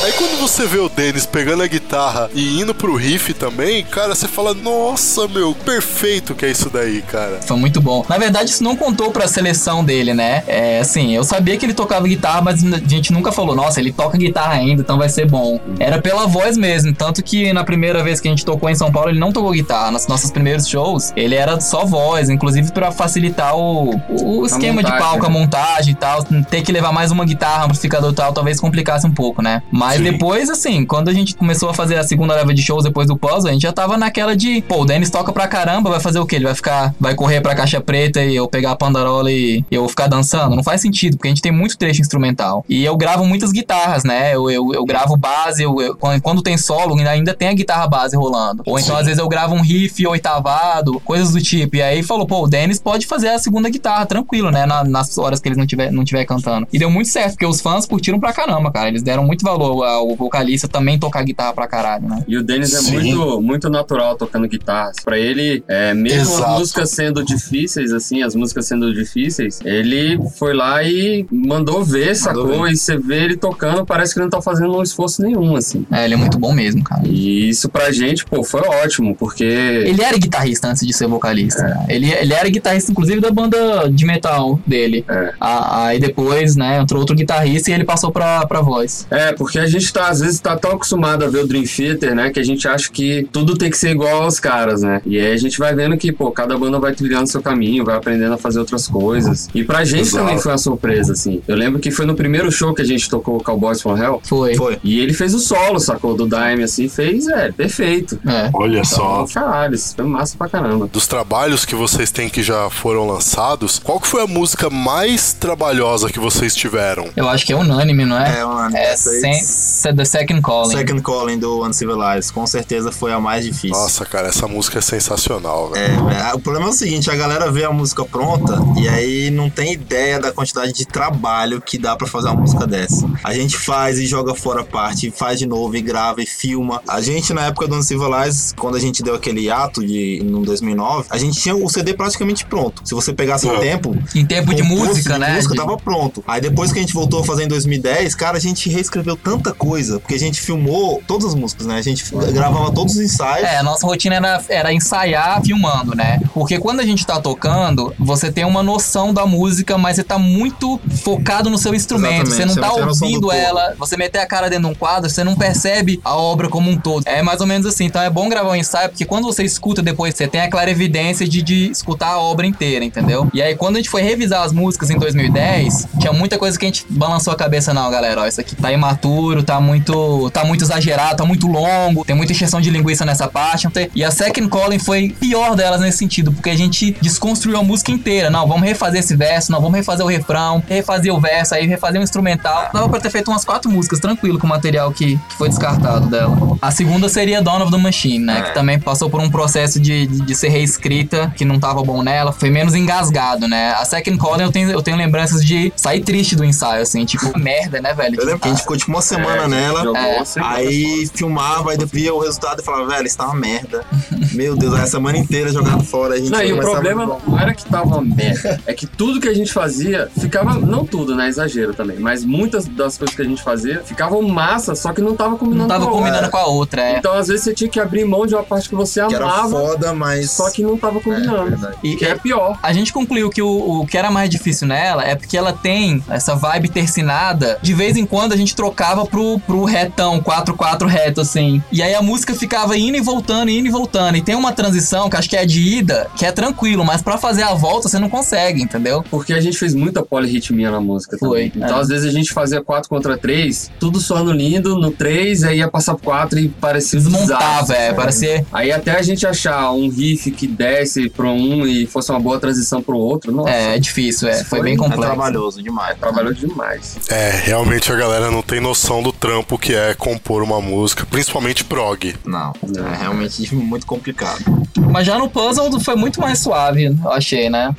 Aí quando você vê o Denis pegando a guitarra e indo pro riff também, cara, você fala, nossa, meu, perfeito que é isso daí, cara. Foi muito bom. Na verdade, isso não contou pra seleção dele, né? É assim, eu sabia que ele tocava guitarra, mas a gente nunca falou, nossa, ele toca guitarra ainda, então vai ser bom. Era pela voz mesmo. Tanto que na primeira vez que a gente tocou em São Paulo, ele não tocou guitarra. Nos nossos primeiros shows, ele era só voz, inclusive pra facilitar o, o esquema de montagem, palco, a montagem e tal. Ter que levar mais uma guitarra, amplificador e tal, talvez complicasse um pouco, né? Mas Sim. depois, assim, quando a gente começou a fazer a segunda leva de shows depois do puzzle, a gente já tava naquela de, pô, o Dennis toca pra caramba, vai fazer o quê? Ele vai ficar, vai correr pra caixa preta e eu pegar a pandarola e eu vou ficar dançando? Não faz sentido, porque a gente tem muito trecho instrumental. E eu gravo muitas guitarras, né? Eu, eu, eu gravo base, eu, eu- quando, quando tem solo, ainda, ainda tem a guitarra base rolando. Ou então, Sim. às vezes, eu gravo um riff oitavado, coisas do tipo. E aí falou, pô, o Dennis pode fazer a segunda guitarra, tranquilo, né? Na- nas horas que ele não tiver, não tiver cantando. E deu muito certo, porque os fãs curtiram pra caramba, cara. Eles deram muito valor ao vocalista também tocar guitarra pra caralho, né? E o Denis é Sim. muito, muito natural tocando guitarra. Pra ele, é, mesmo Exato. as músicas sendo difíceis, assim, as músicas sendo difíceis, ele foi lá e mandou ver, sacou? ver. E você vê ele tocando, parece que ele não tá fazendo um esforço nenhum, assim. É, ele é muito bom mesmo, cara. E isso pra gente, pô, foi ótimo, porque. Ele era guitarrista antes de ser vocalista. né? Ele, ele era guitarrista, inclusive, da banda de metal dele. É. A- Aí depois, né, entrou outro guitarrista e ele passou pra, pra voz. É, porque a gente tá, às vezes, tá tão acostumado a ver o Dream Theater, né? Que a gente acha que tudo tem que ser igual aos caras, né? E aí a gente vai vendo que, pô, cada banda vai trilhando seu caminho, vai aprendendo a fazer outras coisas. E pra gente Exato. também foi uma surpresa, assim. Eu lembro que foi no primeiro show que a gente tocou Cowboys from Hell. Foi. Foi. E ele fez o solo, sacou? Do Dime, assim, fez, é, perfeito. É. Olha só. Então, caralho, isso foi massa pra caramba. Dos trabalhos que vocês têm que já foram lançados, qual que foi a música mais trabalhosa que vocês tiveram? Eu acho que é unânime, não é? É, mano. É essa aí- sem, The Second Calling. Second Calling do Uncivilized, com certeza foi a mais difícil. Nossa, cara, essa música é sensacional, velho. É, é, o problema é o seguinte, a galera vê a música pronta e aí não tem ideia da quantidade de trabalho que dá pra fazer uma música dessa. A gente faz e joga fora a parte, faz de novo e grava e filma. A gente na época do Uncivilized, quando a gente deu aquele ato de no 2009, a gente tinha o CD praticamente pronto. Se você pegasse em tempo, Em tempo de música, de né? música De- tava pronto. Aí depois que a gente voltou a fazer em 2010, cara, a gente reescreveu tanta coisa, porque a gente filmou todas as músicas, né? A gente gravava todos os ensaios. É, a nossa rotina era, era ensaiar filmando, né? Porque quando a gente tá tocando, você tem uma noção da música, mas você tá muito focado no seu instrumento. Exatamente, Você não você tá ouvindo ela, você meter a cara dentro de um quadro, você não percebe a obra como um todo. É mais ou menos assim. Então é bom gravar um ensaio, porque quando você escuta depois, você tem a clara evidência de, de escutar a obra inteira, entendeu? E aí, quando a gente foi revisar as músicas em 2010, tinha muita coisa que a gente balançou a cabeça, não, galera. Ó, isso aqui tá imaturo, tá muito. tá muito exagerado, tá muito longo, tem muita encheção de linguiça nessa parte. tem- E a Second Calling foi pior delas nesse sentido, porque a gente desconstruiu a música inteira. Não, vamos refazer esse verso, não, vamos refazer o refrão, refazer o verso, aí refazer o instrumental. Dava pra ter feito umas quatro músicas tranquilo com o material que, que foi descartado dela. A segunda seria Dawn of the Machine, né? Que também passou por um processo de, de, de ser reescrita, que não tava bom nela, foi menos engasgado, né? A Second Calling eu tenho, eu tenho lembranças de sair triste do ensaio, assim, tipo, merda, né, velho? Eu lembro que a gente ficou tipo uma semana É, nela. É. Aí filmava, aí via o resultado e falava, velho, isso tá uma merda. Meu Deus, aí a semana inteira jogado fora. A gente Não, e o problema não era que tava uma merda, é que tudo que a gente fazia ficava, não tudo, né? Exagero também, mas muitas das coisas que a gente fazia ficavam massa, só que não tava combinando Não tava com a combinando outra. com a outra, é. Então, às vezes, você tinha que abrir mão de uma parte que você Que era amava, foda, mas. só que não tava É, combinando. verdade. E- que é pior. A gente concluiu que o, o que era mais difícil nela é porque ela tem essa vibe tercinada. De vez em quando a gente trocava pro, pro retão, 4-4 reto, assim. E aí a música ficava indo e voltando, indo e voltando. E tem uma transição que acho que é de ida, que é tranquilo, mas pra fazer a volta você não consegue, entendeu? Porque a gente fez muita polirritmia na música Foi, também. Então, é. às vezes, a gente fazia 4 contra 3, tudo soando lindo, no 3, aí ia passar pro 4 e parecia Desmontava, desastre, é, parecia. Aí até a gente achar um riff que desse pro um e fosse uma boa transição pro outro, nossa, É, é difícil, é. Foi bem É complexo. trabalhoso demais. trabalhou demais. É, realmente a galera não tem noção do trampo que é compor uma música, principalmente prog. Não, é realmente muito complicado. Mas já no puzzle foi muito mais suave, eu achei, né?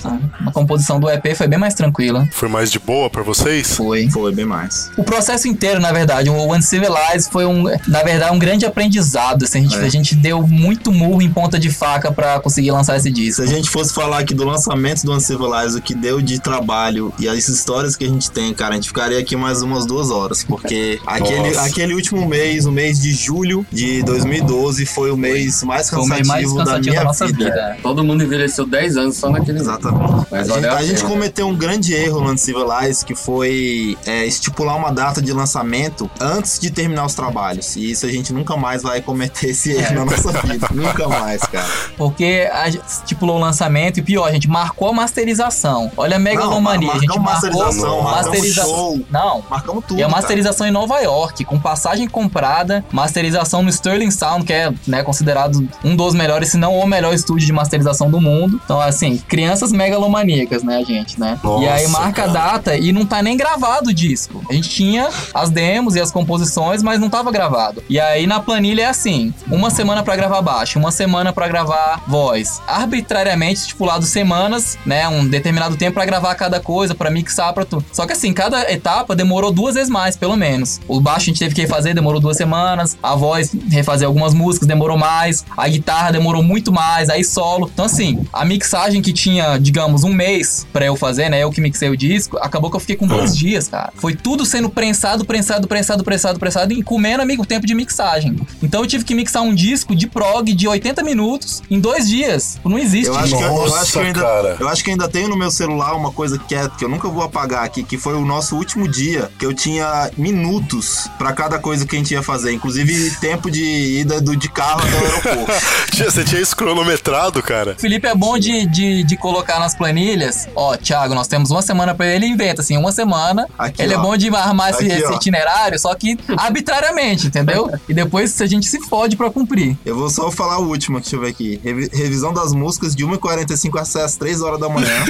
A composição do EP foi bem mais tranquila. Foi mais de boa pra vocês? Foi. Foi bem mais. O processo inteiro, na verdade, o Uncivilized foi um, na verdade, um grande aprendizado. Assim, a, gente, É. a gente deu muito murro em ponta de faca pra conseguir lançar esse disco. Se a gente fosse falar aqui do lançamento do Uncivilized, o que deu de trabalho e as histórias que a gente tem, cara, a gente ficaria aqui mais umas duas horas, porque aquele, Nossa. aquele último mês, o mês de julho de 2012, foi o mês mais cansativo, mês mais da cansativo minha da nossa vida. vida. Todo mundo envelheceu 10 anos só naquele Exatamente. Mas a gente, a a gente cometeu um grande erro no Uncivilized, que foi é, estipular uma data de lançamento antes de terminar os trabalhos. E isso a gente nunca mais vai cometer esse erro na nossa vida. nunca mais, cara. Porque a gente estipulou o lançamento e pior, a gente marcou a masterização. Olha a megalomania. Não, a gente marcamos marcou masterização, marcamos masterização. show. Não. Marcamos tudo. E a cara. masterização em Nova York, com passagem comprada, masterização no Sterling Sound, que é né, considerado um dos melhores, se não o melhor estúdio de masterização do mundo. Então, assim, crianças megalomaníacas, né, gente, né? e Nossa, aí marca cara. a data e não tá nem gravado o disco. A gente tinha as demos e as composições, mas não tava gravado. E aí na planilha é assim: uma semana pra gravar baixo, uma semana pra gravar voz. Arbitrariamente estipulado semanas, né? Um determinado tempo pra gravar cada coisa, pra mixar, pra tudo. Só que assim, cada etapa demorou duas vezes mais, pelo menos. O baixo a gente teve que fazer, demorou duas semanas. A voz refazer algumas músicas, demorou mais. A guitarra demorou muito mais, aí solo. Então, assim, a mixagem que tinha, digamos, um mês pra eu fazer, né? Eu que mixei o disco, acabou que eu fiquei com dois dias, cara. Foi tudo sendo prensado, prensado, prensado, prensado, prensado e comendo, amigo, o tempo de mixagem. Então eu tive que mixar um disco de prog de 80 minutos em dois dias. Não existe. Eu acho, que, eu, eu acho que eu Nossa, ainda, cara. eu acho que ainda tenho no meu celular uma coisa que, é, que eu nunca vou apagar aqui, que foi o nosso último dia, que eu tinha minutos pra cada coisa que a gente ia fazer, inclusive tempo de ida do, de carro até o aeroporto. Tia, Você tinha isso cronometrado, cara? O Felipe é bom de, de, de colocar nas planilhas. Ó, Thiago, nós temos uma semana pra ele. Ele inventa, assim, uma semana. Aqui, ele é ó. Bom de armar esse, Aqui, esse itinerário, só que arbitrariamente, entendeu? E depois a gente se fode pra cumprir. Eu vou só falar o último, deixa eu ver aqui. Revi- revisão das músicas de 1h45 às 3 horas da manhã.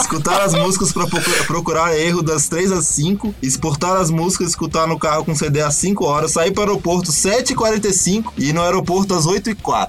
Escutar as músicas pra procu- procurar erro das 3 às 5. Exportar as músicas, escutar no carro com CD às 5 horas. Sair para o aeroporto 7h45 e ir no aeroporto às 8h04.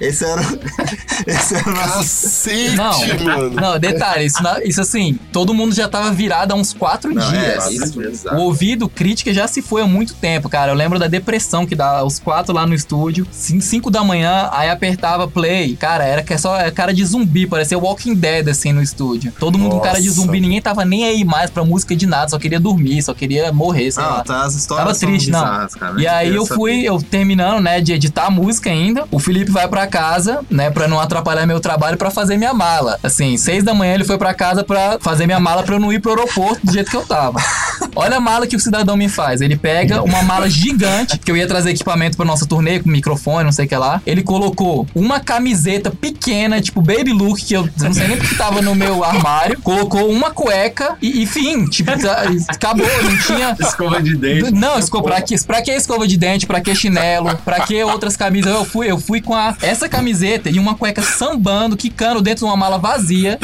Esse era, esse era o nosso. Cacete, Não, mano. não, detalhe, isso, isso assim, todo mundo já tava virado há uns quatro Não, é, dias. isso, O ouvido crítica já se foi há muito tempo, cara. Eu lembro da depressão que dá os quatro lá no estúdio. 5 da manhã, aí apertava play. Cara, era é só era cara de zumbi, parecia Walking Dead assim no estúdio. Todo mundo com cara de Nossa. zumbi, ninguém tava nem aí mais pra música de nada, só queria dormir, só queria morrer, sei Não, lá. tá, as histórias Tava são triste, não. bizarras, cara. E aí eu saber. fui, eu terminando, né, de editar a música ainda. O Felipe vai pra casa, né, pra não atrapalhar meu trabalho, pra fazer minha mala. Assim, seis da manhã ele foi pra casa pra fazer minha mala pra eu não ir pro aeroporto do jeito que eu tava. Olha a mala que o cidadão me faz. Ele pega uma mala gigante, que eu ia trazer equipamento pra nossa turnê, com microfone, não sei o que lá. Ele colocou uma camiseta pequena, tipo baby look, que eu não sei nem porque tava no meu armário. Colocou uma cueca e, enfim, tipo, tá- acabou, não tinha. Escova de dente. Não, escova, pra, que, pra que escova de dente? Pra que chinelo? Pra que outras camisas? Eu fui, eu fui com a, essa camiseta e uma cueca sambando, quicando dentro de uma mala vazia,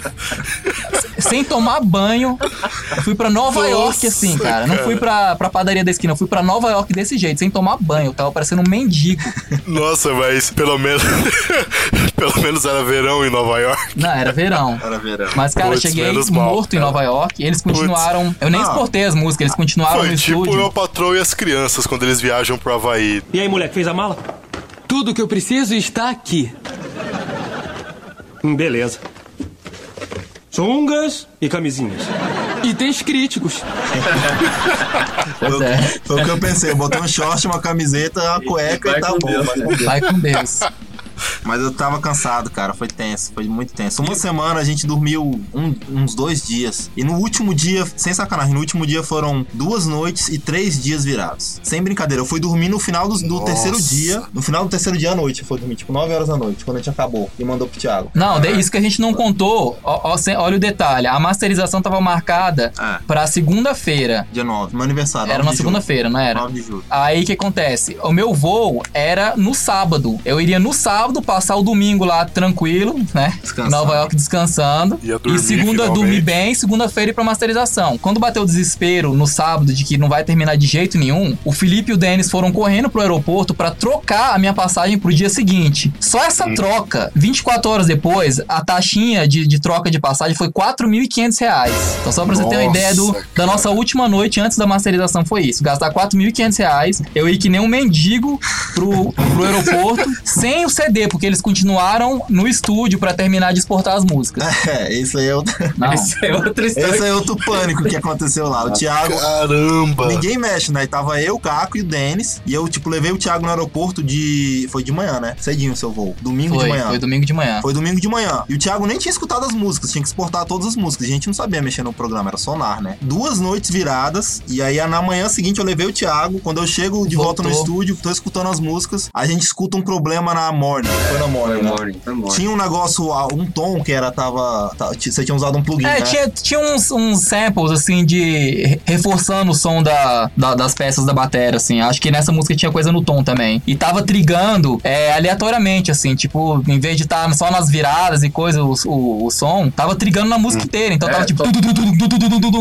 sem tomar banho. Fui pra Nova Nossa, York assim, cara. Não fui pra, pra padaria da esquina, eu fui pra Nova York desse jeito, sem tomar banho. Eu tava parecendo um mendigo. Nossa, mas pelo menos. pelo menos era verão em Nova York. Não, era verão. Era verão. Mas, cara, eu Putz, cheguei menos mal, morto em cara. Nova York. Eles continuaram. Eu nem Ah. exportei as músicas, eles continuaram Foi no tipo estúdio. eu patrão e as crianças quando eles viajam pro Havaí. E aí, moleque, fez a mala? Tudo que eu preciso está aqui. Hum, beleza. Sungas e camisinhas. Itens críticos. É. Foi o que eu pensei. Eu botei um short, uma camiseta, uma cueca vai e tá bom. Deus. vai com Deus. Mas eu tava cansado, cara. Foi tenso, foi muito tenso. Uma semana a gente dormiu um- uns dois dias. E no último dia, sem sacanagem, no último dia foram duas noites e três dias virados. Sem brincadeira. Eu fui dormir no final do, do terceiro dia. No final do terceiro dia à noite. Eu fui dormir, tipo, 9 horas da noite, quando a gente acabou. E mandou pro Thiago. Não, de- isso que a gente não contou. Ó, ó, sem- olha o detalhe. A masterização tava marcada Ah. pra segunda-feira. Dia 9. Meu aniversário. Era 9 na segunda-feira, não era? 9 de julho. Aí o que acontece? O meu voo era no sábado. Eu iria no sábado, passar o domingo lá tranquilo, né? Descansando. Em Nova York descansando. Ia dormir, e segunda finalmente. dormir bem, segunda-feira ir pra masterização. Quando bateu o desespero no sábado de que não vai terminar de jeito nenhum, o Felipe e o Denis foram correndo pro aeroporto pra trocar a minha passagem pro dia seguinte. Só essa troca, 24 horas depois, a taxinha de, de troca de passagem foi 4.500 reais. Então só pra você ter uma ideia do, da nossa última noite antes da masterização foi isso. Gastar 4.500 reais, eu ir que nem um mendigo pro, pro aeroporto, sem o CD, porque eles continuaram no estúdio pra terminar de exportar as músicas. É, isso aí é outro, Não. Essa é outra história. esse é outro pânico que aconteceu lá. O Thiago. Caramba! Ninguém mexe, né? Tava eu, o Caco e o Denis. E eu, tipo, levei o Thiago no aeroporto de. Foi de manhã, né? Cedinho o seu voo. Domingo Foi, de manhã. foi domingo de manhã. Foi domingo de manhã. E o Thiago nem tinha escutado as músicas, tinha que exportar todas as músicas. A gente não sabia mexer no programa, era sonar, né? Duas noites viradas. E aí na manhã seguinte eu levei o Thiago. Quando eu chego de volta no Voltou. estúdio, tô escutando as músicas. A gente escuta um problema na morning foi na Morning. Foi. Tinha um negócio, um tom que era, tava. você tinha usado um plugin. É, né? tinha, tinha uns, uns samples, assim, de. reforçando o som da, da, das peças da bateria, assim. Acho que nessa música tinha coisa no tom também. E tava trigando é, aleatoriamente, assim, tipo, em vez de estar só nas viradas e coisa, o, o, o som, tava trigando na música hum. inteira. Então é, tava tipo. To...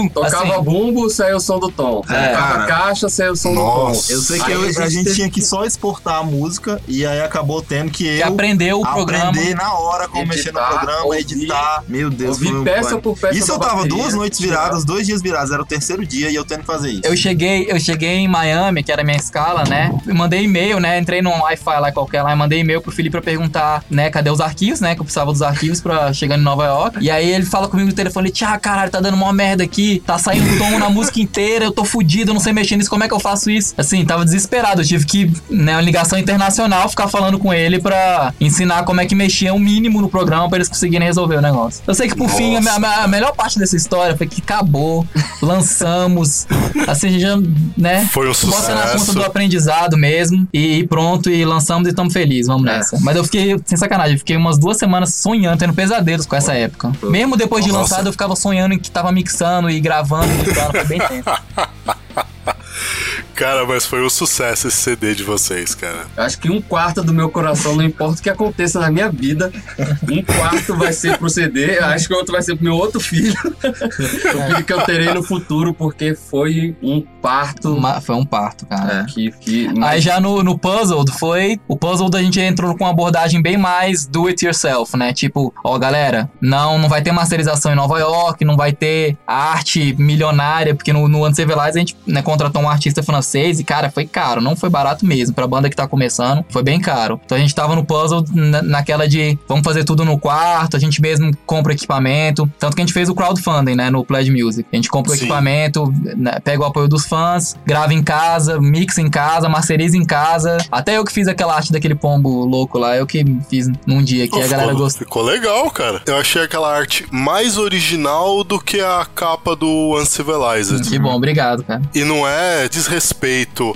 Tocava assim. bumbo, saiu o som do tom. É. Tocava caixa, saiu o som Nossa. do tom. Eu sei que eu, a gente tinha que só exportar a música e aí acabou tendo que, que eu aprender o programa. Aprender na hora como mexer no Editar, programa, ouvir- editar. Meu Deus, ouvir foi um peça pânico. por peça Isso eu tava bateria, duas noites viradas, dois dias virados. Era o terceiro dia e eu tendo que fazer isso. Eu cheguei, eu cheguei em Miami, que era a minha escala, né? E mandei e-mail, né? Entrei num Wi-Fi lá qualquer lá e mandei e-mail pro Felipe pra perguntar, né, cadê os arquivos, né? Que eu precisava dos arquivos pra chegar em Nova York. E aí ele fala comigo no telefone, Tiago, caralho, tá dando uma merda aqui, tá saindo tom na música inteira, eu tô fudido, eu não sei mexer nisso, como é que eu faço isso? Assim, tava desesperado, eu tive que, né, uma ligação internacional, ficar falando com ele pra ensinar como é que mexia o mínimo no programa pra eles conseguirem resolver o negócio. Eu sei que por fim, a, a me- a melhor parte dessa história foi que acabou, lançamos, assim, já, né? Foi um Bota na conta sucesso. do aprendizado mesmo e pronto, e lançamos e estamos felizes, vamos É. nessa. Mas eu fiquei, sem sacanagem, fiquei umas duas semanas sonhando, tendo pesadelos com essa época. Mesmo depois de Nossa. lançado, eu ficava sonhando em que tava mixando e gravando e editando, foi bem tenso. Cara, mas foi um sucesso esse CD de vocês, cara. Eu acho que um quarto do meu coração, não importa o que aconteça na minha vida, um quarto vai ser pro CD, acho que o outro vai ser pro meu outro filho. o filho que eu terei no futuro, porque foi um parto Ma- Foi um parto, cara. que. que Aí já no, no Puzzled foi. O Puzzled a gente entrou com uma abordagem bem mais do it yourself, né? Tipo, ó, galera, não, não vai ter masterização em Nova York, não vai ter arte milionária, porque no, no Uncivilized a gente né, contratou um artista francês e, cara, foi caro, não foi barato mesmo. Pra banda que tá começando, foi bem caro. Então a gente tava no puzzle na- naquela de vamos fazer tudo no quarto, a gente mesmo compra equipamento. Tanto que a gente fez o crowdfunding, né, no Pledge Music. A gente compra o Sim. equipamento, né, pega o apoio dos fãs, grava em casa, mixa em casa, masteriza em casa. Até eu que fiz aquela arte daquele pombo louco lá, eu que fiz num dia que Pô, a galera ficou, gostou. ficou legal, cara. Eu achei aquela arte mais original do que a capa do Uncivilized. Que bom, obrigado, cara. E não é desrespeito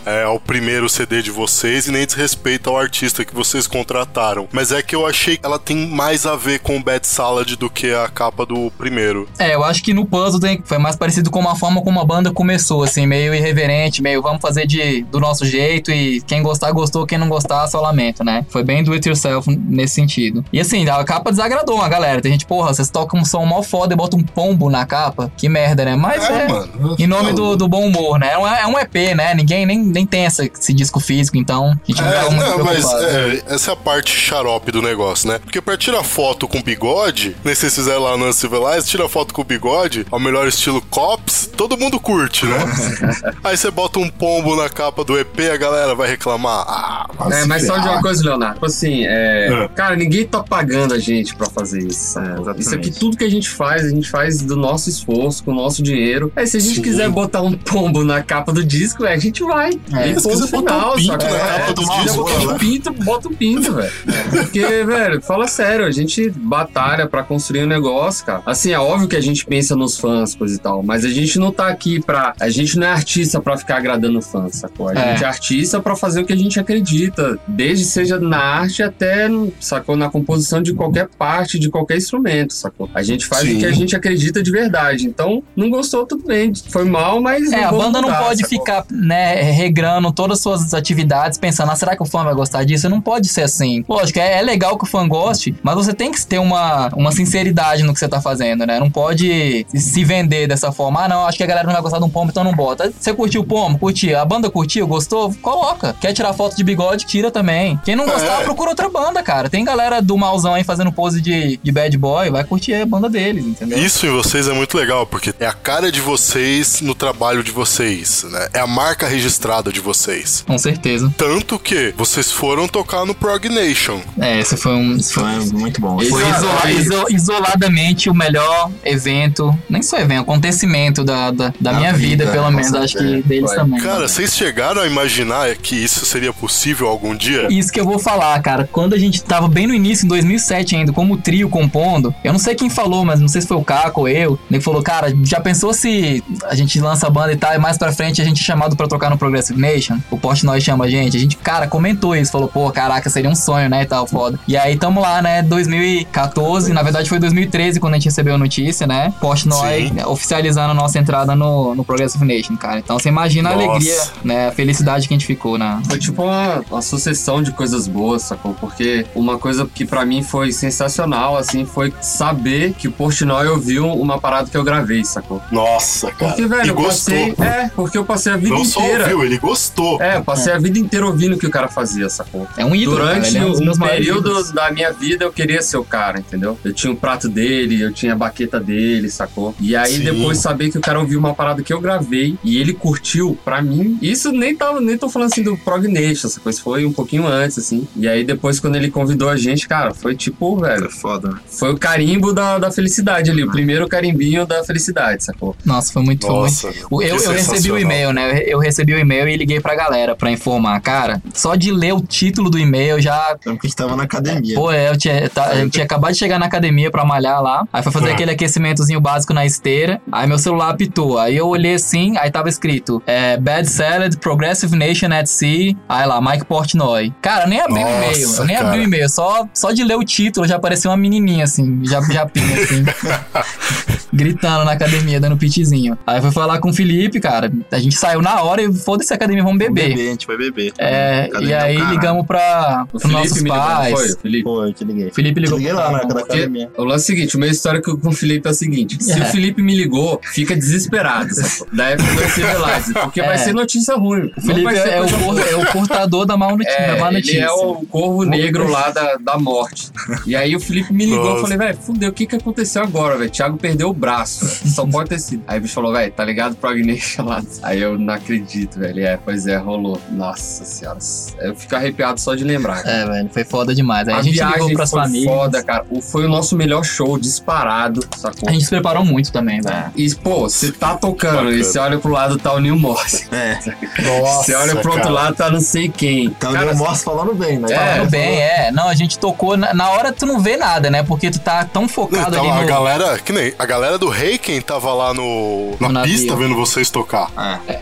é, ao primeiro CD de vocês e nem desrespeito ao artista que vocês contrataram. Mas é que eu achei que ela tem mais a ver com o Bad Salad do que a capa do primeiro. É, eu acho que no puzzle tem- foi mais parecido com a forma como a banda começou, assim, meio irreverente, meio vamos fazer de, do nosso jeito e quem gostar, gostou, quem não gostar, só lamento, né? Foi bem do it yourself nesse sentido. E assim, a capa desagradou a galera. Tem gente, porra, vocês tocam um som mal foda e botam um pombo na capa. Que merda, né? Mas é. mano. Em nome do, do bom humor, né? É um, é um EP, né? Ninguém nem, nem tem essa, esse disco físico, então a gente não É, muito não, mas preocupado. é, essa é a parte xarope do negócio, né? Porque pra tirar foto com bigode, nem sei se fizeram lá no Uncivilized, tira foto com bigode, ao melhor estilo Cops, todo mundo curte, né? Aí você bota um pombo na capa do EP, a galera vai reclamar. Ah, É, mas só de uma coisa, Leonardo. Tipo assim, é, É. Cara, ninguém tá pagando a gente pra fazer isso. exatamente. isso aqui, tudo que a gente faz, a gente faz do nosso esforço, com o nosso dinheiro. Aí, se a gente Sim. quiser botar um pombo na capa do disco, é, a gente vai. É, e ponto botar um final, pinto saca? na É, do disco, botar né? um pinto, bota um pinto, velho. Porque, velho, fala sério, a gente batalha pra construir um negócio, cara. Assim, é óbvio que a gente pensa nos fãs, coisa e tal, mas a gente não tá aqui pra. A gente não é artista pra ficar agradando fãs, sacou? A É. gente é artista pra fazer o que a gente acredita, desde seja na arte até, sacou? Na composição de qualquer parte, de qualquer instrumento, sacou? A gente faz Sim. o que a gente acredita de verdade. Então, não gostou, tudo bem. Foi mal, mas. É, a banda não mudar, pode sacou? ficar, né, regrando todas as suas atividades, pensando, ah, será que o fã vai gostar disso? Não pode ser assim. Lógico, é, é legal que o fã goste, mas você tem que ter uma, uma sinceridade no que você tá fazendo, né? Não pode se vender dessa forma. Ah, não, acho que a galera não vai gostar de um pombo, então não bota. Você curtiu o pombo? Curtiu. A banda curtiu? Gostou? Coloca. Quer tirar foto de bigode? Tira também. Quem não gostar, É. procura outra banda, cara. Tem galera do malzão aí fazendo pose de, de bad boy, vai curtir a banda deles, entendeu? Isso em vocês é muito legal, porque é a cara de vocês no trabalho de vocês, né? É a marca registrada de vocês. Com certeza. Tanto que vocês foram tocar no Prog Nation. É, esse foi um. esse foi- Foi muito bom. Foi Exato. isola- iso- isoladamente o melhor evento, nem só evento, acontecimento da, da, da minha vida, vida, pelo menos, acho que certeza. deles Foi. também. Cara, vocês chegaram a imaginar que isso seria possível algum dia? Isso que eu vou falar, cara. Quando a gente tava bem no início, em 2007 ainda, como trio compondo, eu não sei quem falou, mas não sei se foi o Caco ou eu, ele falou, cara, já pensou se a gente lança a banda e tal, e mais pra frente a gente é chamado pra tocar no Progressive Nation? O Portnoy chama a gente. A gente, cara, comentou isso, falou, pô, caraca, seria um sonho, né, e tal, foda. E aí tamo lá, né, 2014, na verdade foi 2013 quando a gente recebeu a notícia, né, Portnoy oficializando a nossa entrada no, no Progressive Nation, cara. Então você imagina a Nossa. alegria, né, a felicidade que a gente ficou na... Foi tipo uma, uma sucessão de coisas boas, sacou? Porque uma coisa que pra mim foi sensacional, assim, foi saber que o Portnoy ouviu uma parada que eu gravei, sacou? Nossa, cara. Porque, velho, e eu gostou. passei. É, porque eu passei a vida Não só inteira. ouviu, ele gostou. É, eu passei a vida inteira ouvindo o que o cara fazia, sacou? É um ídolo, cara, Durante ele é um maiores período da minha vida, eu queria ser o cara, entendeu? Eu tinha o prato dele, eu tinha a baqueta dele, sacou? E aí Sim. depois saber que o cara ouviu uma parada que eu gravei e ele curtiu, pra mim, isso nem tava, nem tô falando assim do Prognation, essa coisa foi um pouquinho antes, assim. E aí depois quando ele convidou a gente, cara, foi tipo, velho, É foda, né? foi o carimbo da, da felicidade ali, o primeiro carimbinho da felicidade, sacou? Nossa, foi muito, foi muito. Nossa, Eu, eu recebi o e-mail, né? Eu recebi o e-mail e liguei pra galera pra informar. Cara, só de ler o título do e-mail já. Lembro que a gente tava na academia. Pô, é, eu tinha, tá- eu tinha acabado de chegar na academia pra malhar lá. Aí foi fazer Ah. aquele aquecimentozinho básico na esteira. Aí meu celular apitou. Aí eu olhei assim, aí tava escrito: é, Bad Salad, Progressive Nation at Sea. Aí lá, Mike Portnoy. Cara, eu nem abri o Nossa, e-mail. Eu nem cara. abri o e-mail. Só, só de ler o título já parecia uma menininha assim, já, japinha assim. gritando na academia, dando pitizinho. Aí foi falar com o Felipe, cara. A gente saiu na hora e foda-se a academia, vamos Vamos beber. beber, a gente vai beber. É, Academia e é o aí caralho. ligamos pra, O pros nossos Felipe me ligou, pais. foi? Felipe. Eu te liguei. Felipe Te ligou liguei pra lá na da academia. o lance é o seguinte, o meu histórico com o Felipe é o seguinte: se É. o Felipe me ligou, fica desesperado? Da época vai ser verdade, porque vai É. ser notícia ruim. O Felipe é, o, cor- é o portador da má notícia. da má É, ele notícia. é o corvo negro lá da, da morte. E aí o Felipe me ligou, eu Nossa. falei, velho, fudeu, o que que aconteceu agora, velho? Thiago perdeu o braço. Só pode ter sido. Aí o bicho falou, velho, tá ligado pro Agnesha lá? Aí eu não acredito, velho. É, pois é, rolou. Nossa senhora. Eu fico arrepiado só de lembrar. É, velho, foi foda demais. Aí a, a, gente viagem ligou pras foi famílias. foda, cara. O- Foi o nosso melhor show disparado, sacou? A gente se preparou muito também, velho. E, pô, você tá tocando Bacana. e você olha pro lado tá o Neil Morse. É, Nossa, Você olha pro outro cara. lado tá não sei quem. tá o Cara, Neil Morse falando bem, né? É, Falando bem, é. Não, a gente tocou. Na, na hora tu não vê nada, né? Porque tu tá tão focado Então, ali a no. galera, que nem a galera do Reiken tava lá no, na No pista vendo vocês tocar.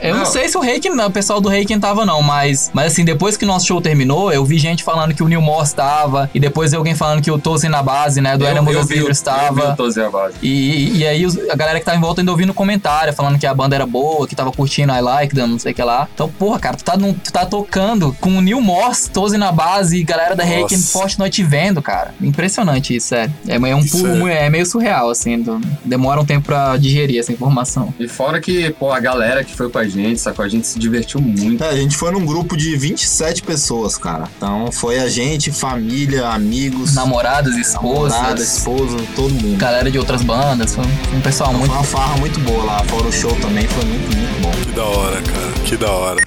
Eu não, Não. sei se o Reiken, não, o pessoal do Reiken tava não, mas, mas assim, depois que o nosso show terminou, eu vi gente falando que o Neil Morse tava, e depois alguém falando que o Tozen na base, né, do eu, Animals eu of vi, o- eu vi o Tozer Abad. E, e aí a galera que tava em volta ainda ouvindo comentário, falando que a banda era boa, que tava curtindo I Like Them, não sei o que lá. Então, porra, cara, tu tá, num- tu tá tocando com o Neil Morse, Tozen na base, e galera da. Reiken forte noite vendo, cara. Impressionante isso, sério. É, é um pulo, é- é meio surreal, assim, do- demora um tempo pra digerir essa informação. E fora que, pô, a galera que foi com a gente, sacou? A gente se divertiu muito. É, a gente foi num grupo de 27 pessoas, cara. Então foi a gente, família, amigos, Namoradas, esposas, namorada, esposa, todo mundo. galera de outras bandas, foi um pessoal Foi muito. uma farra muito boa lá, fora o show também, foi muito, muito bom. Que da hora, cara. Que da hora.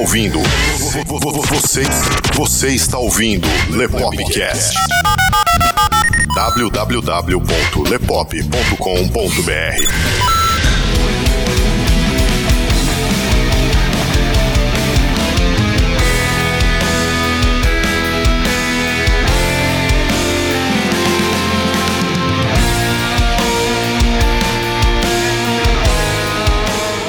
Ouvindo. Vo- vo- vo- Você, você está ouvindo Lepopcast. www.lepop.com.br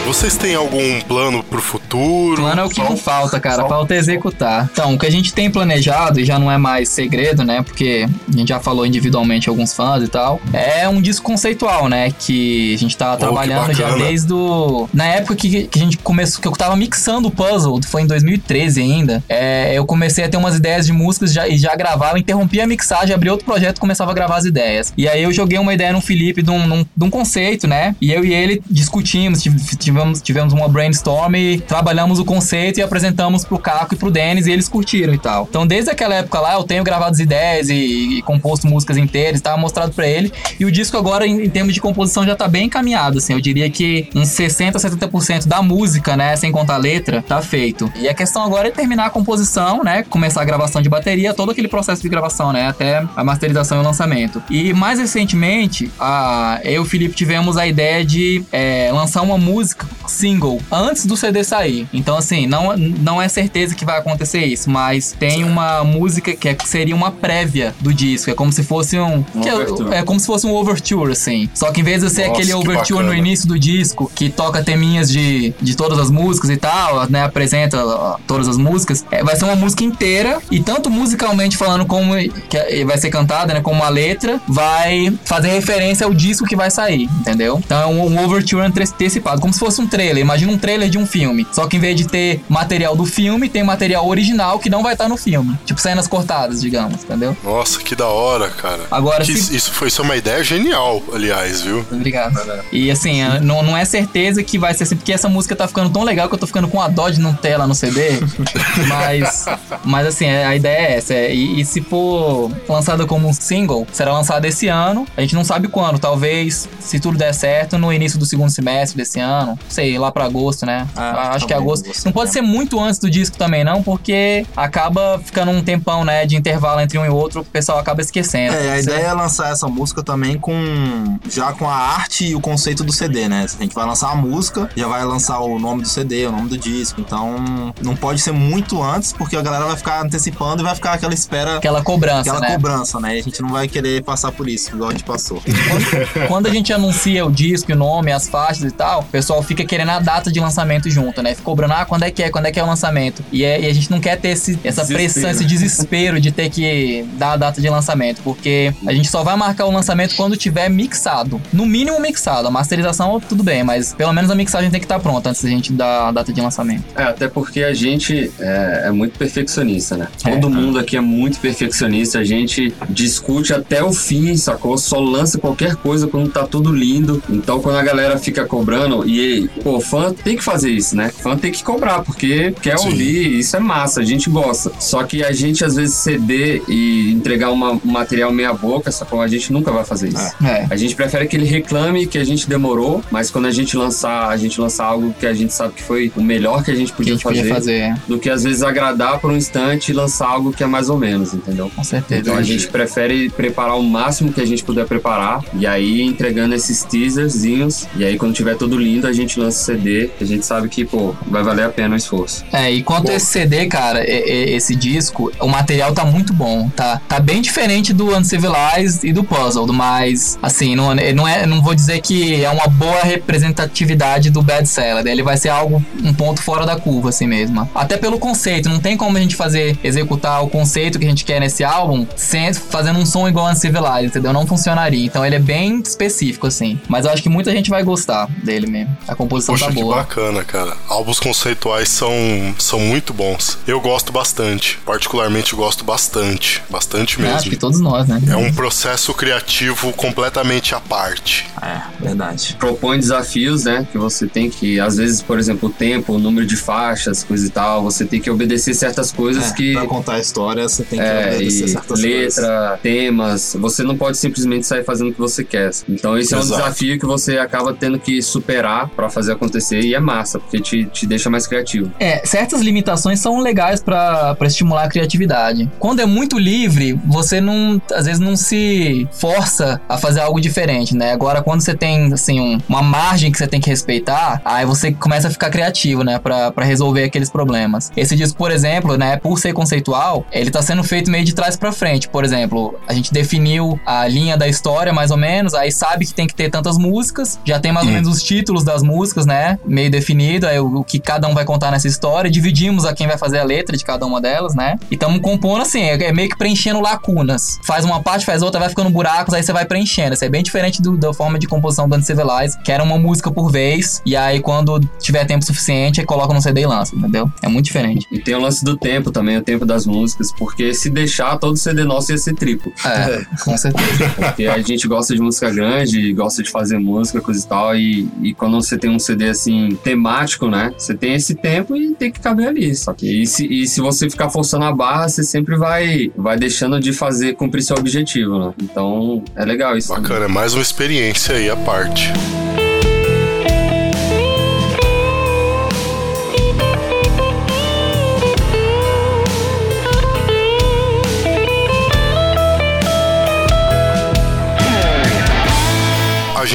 Vocês têm algum plano pro futuro? Plano é o que não falta, cara. Falta executar. Então, o que a gente tem planejado, e já não é mais segredo, né? Porque a gente já falou individualmente alguns fãs e tal. É um disco conceitual, né? Que a gente tá trabalhando já desde o. Na época que, que a gente começou, que eu tava mixando o puzzle, foi em 2013 ainda. é, eu comecei a ter umas ideias de músicas já, e já gravava, interrompi a mixagem, abri outro projeto e começava a gravar as ideias. E aí eu joguei uma ideia no Felipe de um, de um conceito, né? E eu e ele discutimos, tiv- tivemos, tivemos uma brainstorm e trabalhamos o conceito e apresentamos pro Caco e pro Denis e eles curtiram e tal. Então desde aquela época lá eu tenho gravado as ideias e, e composto músicas inteiras, tava mostrado pra ele. E o disco agora, em, em termos de composição, já tá bem encaminhado, assim. Eu diria que uns 60, 70% da música, né, sem contar a letra, tá feito. E a questão agora é terminar a composição, né, começar a gravação de bateria, todo aquele processo de gravação, né, até a masterização e o lançamento. E mais recentemente, a, eu e o Felipe tivemos a ideia de é, lançar uma música single antes do CD sair. Então, assim, não, não é certeza que vai acontecer isso, mas tem uma música que é- seria uma prévia do disco. É como se fosse um. É- é, como se fosse um overture, assim. Só que em vez de ser Nossa, aquele que overture no início do disco, que toca teminhas de, de todas as músicas e tal, né? Apresenta todas as músicas, é, vai ser uma música inteira, e tanto musicalmente falando como que é- vai ser cantada, né? Como a letra, vai fazer referência ao disco que vai sair, entendeu? Então é um, um overture antecipado, como se fosse um trailer. Imagina um trailer de um filme. Só que em vez de ter material do filme, tem material original que não vai estar no filme. Tipo cenas cortadas, digamos, entendeu? Nossa, que da hora, cara. Agora, Que se- isso- foi isso é uma ideia genial, aliás, viu? Obrigado. E assim, a- não, não é certeza que vai ser assim, porque essa música tá ficando tão legal que eu tô ficando com a dó de não ter ela no CD. mas, mas assim, é- a ideia é essa. é- E, e se for lançada como um single, será lançada esse ano. A gente não sabe quando. Talvez, se tudo der certo, no início do segundo semestre desse ano. Sei, lá pra agosto, né? Ah, acho tá que é agosto. Não pode ser muito antes do disco também, não, porque acaba ficando um tempão, né? De intervalo entre um e outro, o pessoal acaba esquecendo. É, a ideia é lançar essa música também com. Já com a arte e o conceito do CD, né? A gente vai lançar a música, já vai lançar o nome do CD, o nome do disco. Então, não pode ser muito antes, porque a galera vai ficar antecipando e vai ficar aquela espera. Aquela cobrança, Aquela né? cobrança, né? E a gente não vai querer passar por isso, igual a gente passou. Quando a gente anuncia o disco, o nome, as faixas e tal, o pessoal fica querendo a data de lançamento junto, né? Fica cobrando, ah, quando é que é, quando é que é o lançamento? E, é- e a gente não quer ter esse, essa Desespero. pressão, esse desespero de ter que dar a data de lançamento, porque a gente só vai marcar o lançamento quando tiver mixado. No mínimo mixado. A masterização, tudo bem, mas pelo menos a mixagem tem que estar pronta antes da gente dar a data de lançamento. É, até porque a gente é, é muito perfeccionista, né? É. Todo mundo aqui é muito perfeccionista, a gente discute até o fim, sacou? Só lança qualquer coisa quando tá tudo lindo. Então quando a galera fica cobrando, e, pô, fã tem que fazer isso, né? Fã tem que cobrar, porque quer Sim. ouvir, isso é massa, a gente gosta. Só que a gente às vezes ceder e entregar uma- um material meia boca, sacou? A gente nunca vai fazer isso. É. A gente prefere que ele reclame que a gente demorou, mas quando a gente lançar, a gente lançar algo que a gente sabe que foi o melhor que a gente Que a podia, gente fazer, podia fazer, é, do que às vezes agradar por um instante e lançar algo que é mais ou menos, entendeu? com certeza. Então a gente prefere preparar o máximo que a gente puder preparar e aí entregando esses teaserzinhos e aí quando tiver tudo lindo a gente lança o CD, a gente sabe que, pô, vai valer a pena o esforço. É, e quanto a esse CD, cara, e- e- esse disco, o material tá muito bom, tá? Tá bem diferente do Uncivilized e do Puzzled, mas, assim, não, não, é, não vou dizer que é uma boa representatividade do Bad Salad. Ele vai ser algo, um ponto fora da curva, assim mesmo. Até pelo conceito, não tem como a gente fazer, executar o conceito que a gente quer nesse álbum sem, fazendo um som igual ao Uncivilized, entendeu? Não funcionaria. Então ele é bem específico, assim. Mas eu acho que muita gente vai gostar dele mesmo. A composição Poxa, tá que boa. bacana, cara. Álbuns conceituais são, são muito bons. Eu gosto bastante. Particularmente gosto bastante. Bastante Eu mesmo. acho que todos nós, né? É um processo criativo completamente à parte. É, verdade. propõe desafios, né? Que você tem que, às vezes, por exemplo, o tempo, o número de faixas, coisa e tal, você tem que obedecer certas coisas É, que. Pra contar a história, você tem que É, obedecer e certas letra, temas, você não pode simplesmente sair fazendo o que você quer. Então esse é um Exato. desafio que você acaba tendo que superar pra fazer acontecer e é massa, porque te, te deixa mais criativo. É, certas limitações são legais pra pra estimular a criatividade. Quando é muito livre, você não, às vezes não se força a fazer algo diferente, né? Agora, quando você tem, assim, um- uma margem que você tem que respeitar, aí você começa a ficar criativo, né? Pra, pra resolver aqueles problemas. Esse disco, por exemplo, né? Por ser conceitual, ele tá sendo feito meio de trás pra frente. Por exemplo, a gente definiu a linha da história, mais ou menos, aí sabe que tem que ter tantas músicas, já tem mais ou menos os títulos das músicas, né? Meio definido, aí o, o que cada um vai contar nessa história. Dividimos a quem vai fazer a letra de cada uma delas, né? E estamos compondo assim, é, é meio que preenchendo lacunas. Faz uma parte, faz outra, vai ficando buracos, aí você vai preenchendo. Isso é bem diferente do- da forma de composição do Uncivilized, que era uma música por vez, e aí quando tiver tempo suficiente, aí coloca no CD e lança, entendeu? É muito diferente. E tem o lance do tempo também, o tempo das músicas, porque se deixar, todo CD nosso ia ser triplo. É, com certeza. Porque a gente gosta de música grande, gosta de fazer música, coisa e tal. E, e quando você tem um CD assim, temático, né? Você tem esse tempo e tem que caber ali. Só que e se, e se você ficar forçando a barra, você sempre vai, vai deixando de fazer, cumprir seu objetivo, né? Então é legal isso. Bacana, é mais uma experiência aí à parte.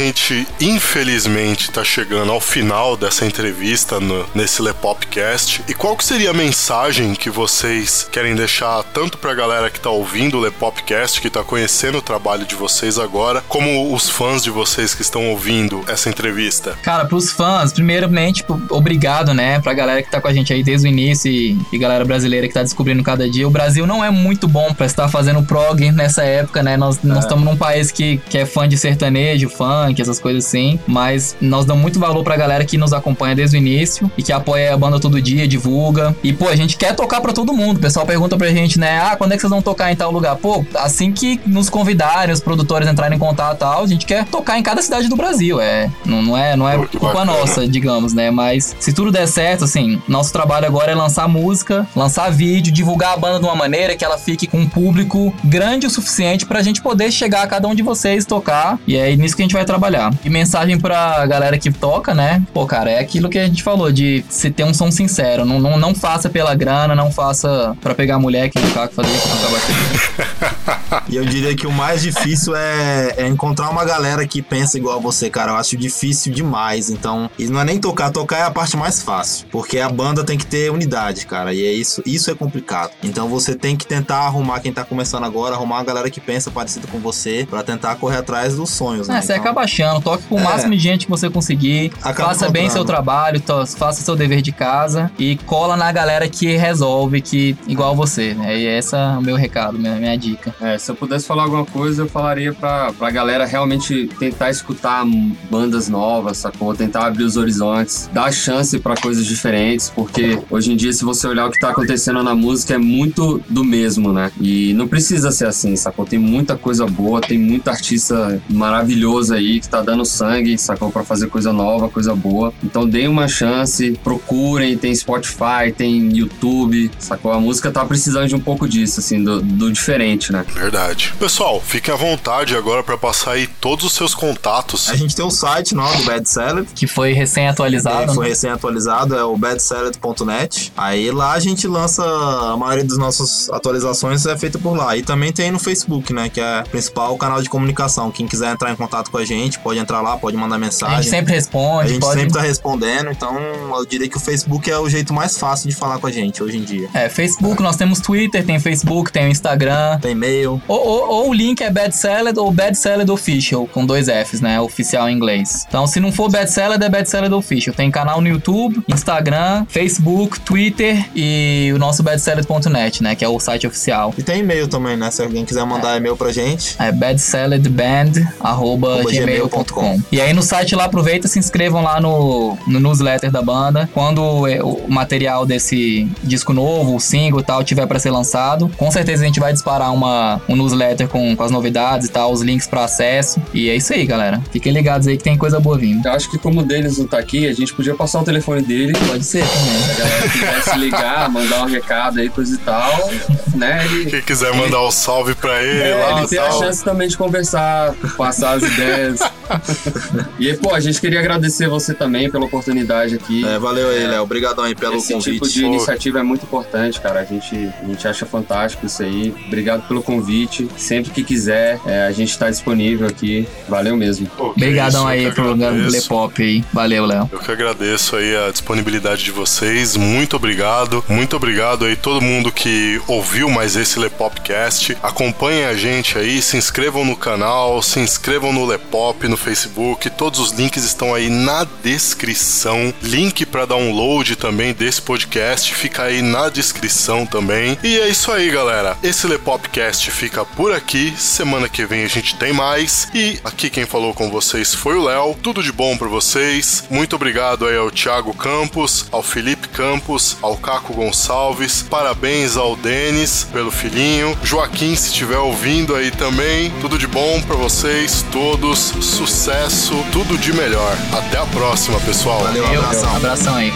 Gente, infelizmente, tá chegando ao final dessa entrevista no- nesse Lepopcast. E qual que seria a mensagem que vocês querem deixar tanto pra galera que tá ouvindo o Lepopcast, que tá conhecendo o trabalho de vocês agora, como os fãs de vocês que estão ouvindo essa entrevista? Cara, pros fãs, primeiramente, obrigado, né? Pra galera que tá com a gente aí desde o início e, e galera brasileira que tá descobrindo cada dia. O Brasil não é muito bom pra estar fazendo prog nessa época, né? Nós nós estamos num país que, que é fã de sertanejo, funk, essas coisas assim. Mas nós damos muito valor pra galera que nos acompanha desde o início e que apoia a banda todo dia, divulga. E, pô, a gente quer tocar pra todo mundo. O pessoal pergunta pra gente, né? Ah, quando é que vocês vão tocar em tal lugar? Pô, assim que nos convidarem, os produtores entrarem em contato e tal, a gente quer tocar em cada cidade do Brasil. É, não, não é, não é culpa bacana. nossa, digamos, né? Mas se tudo der certo, assim, nosso trabalho agora é lançar música, lançar vídeo, divulgar a banda de uma maneira que ela fique com um público grande o suficiente pra gente poder chegar a cada um de vocês tocar. E é nisso que a gente vai trabalhar. E mensagem pra galera que toca, né? Pô, cara, é aquilo que a gente falou de se ter um som sincero. Não, não, não faça pela grana, não faça pra pegar a mulher que fazia que não acaba aqui. E eu diria que o mais difícil é, é encontrar uma galera que pensa igual a você, cara. Eu acho difícil demais. Então, e não é nem tocar, tocar é a parte mais fácil. Porque a banda tem que ter unidade, cara. E é isso, isso é complicado. Então você tem que tentar arrumar quem tá começando agora, arrumar uma galera que pensa parecido com você, pra tentar correr atrás dos sonhos, né? É, você Então, acaba achando, toque com o É. máximo de gente que você conseguir, Acaba faça bem seu trabalho, to- faça seu dever de casa e cola na galera que resolve, que igual você, né? E esse é o meu recado, minha, minha dica. É, se eu pudesse falar alguma coisa, eu falaria pra, pra galera realmente tentar escutar bandas novas, sacou? Tentar abrir os horizontes, dar chance pra coisas diferentes, porque hoje em dia, se você olhar o que tá acontecendo na música, é muito do mesmo, né? E não precisa ser assim, sacou? Tem muita coisa boa, tem muito artista maravilhoso aí que tá dando sangue, sacou? Pra fazer coisa nova, coisa boa. Então deem uma chance, procurem, tem Spotify, tem YouTube, sacou? A música tá precisando de um pouco disso, assim, do, do diferente, né? Verdade. Pessoal, fiquem à vontade agora pra passar aí todos os seus contatos. A gente tem o site não, do Bad Salad. Que foi recém-atualizado. É, foi né? recém-atualizado, é o badsalad.net. Aí lá a gente lança a maioria das nossas atualizações é feita por lá. E também tem no Facebook, né, que é o principal canal de comunicação. Quem quiser entrar em contato com a gente, pode entrar lá, pode mandar A mensagem. gente sempre A responde, gente pode. sempre tá respondendo, então eu diria que o Facebook é o jeito mais fácil de falar com a gente hoje em dia. É, Facebook, nós temos Twitter, tem Facebook, tem o Instagram. Tem e-mail. Ou, ou- ou o link é Bad Salad ou Bad Salad Official, com dois Fs, né? Oficial em inglês. Então, se não for Bad Salad, é Bad Salad Official. Tem canal no YouTube, Instagram, Facebook, Twitter e o nosso badsalad.net, né? Que é o site oficial. E tem e-mail também, né? Se alguém quiser mandar e-mail pra gente. É badsaladband.gmail.com E aí no site lá, aproveita e se inscrevam lá no, no newsletter da banda. Quando é, o material desse disco novo, o single e tal, tiver pra ser lançado, com certeza a gente vai disparar uma, um newsletter com, com as novidades e tal, os links pra acesso. E é isso aí, galera. Fiquem ligados aí que tem coisa boa vindo. Eu acho que como o Denis não tá aqui, a gente podia passar o telefone dele. Pode ser também. Se a galera quisesse ligar, mandar um recado aí, coisa e tal, né? Ele, Quem quiser mandar um salve pra ele é, lá, ele tem a tal. chance também de conversar, passar as ideias. e aí, pô, a gente queria agradecer você também pela oportunidade aqui. É, valeu aí, Léo. Obrigadão aí pelo Esse convite. tipo de iniciativa é muito importante, cara. A gente, a gente acha fantástico isso aí. Obrigado pelo convite. Sempre que quiser, é, a gente tá disponível aqui. Valeu mesmo. Pô, Obrigadão isso, aí pro. Lepop aí. Valeu, Léo. Eu que agradeço aí a disponibilidade de vocês. Muito obrigado. Muito obrigado aí todo mundo que ouviu mais esse Lepopcast. Acompanhem a gente aí, se inscrevam no canal, se inscrevam no Lepop no Facebook. Todos os links estão aí na descrição. Link para download também desse podcast fica aí na descrição também. E é isso aí, galera. Esse Lepopcast fica por aqui. Semana que vem a gente tem mais. E aqui quem falou com vocês foi o Léo. Tudo de bom para vocês. Muito obrigado aí ao Thiago Campos, ao Felipe Campos, ao Caco Gonçalves. Parabéns ao Denis pelo filhinho. Joaquim, se estiver ouvindo aí também. Tudo de bom para vocês todos. Sucesso, tudo de melhor. Até a próxima, pessoal. Valeu, Valeu, abração. abração aí.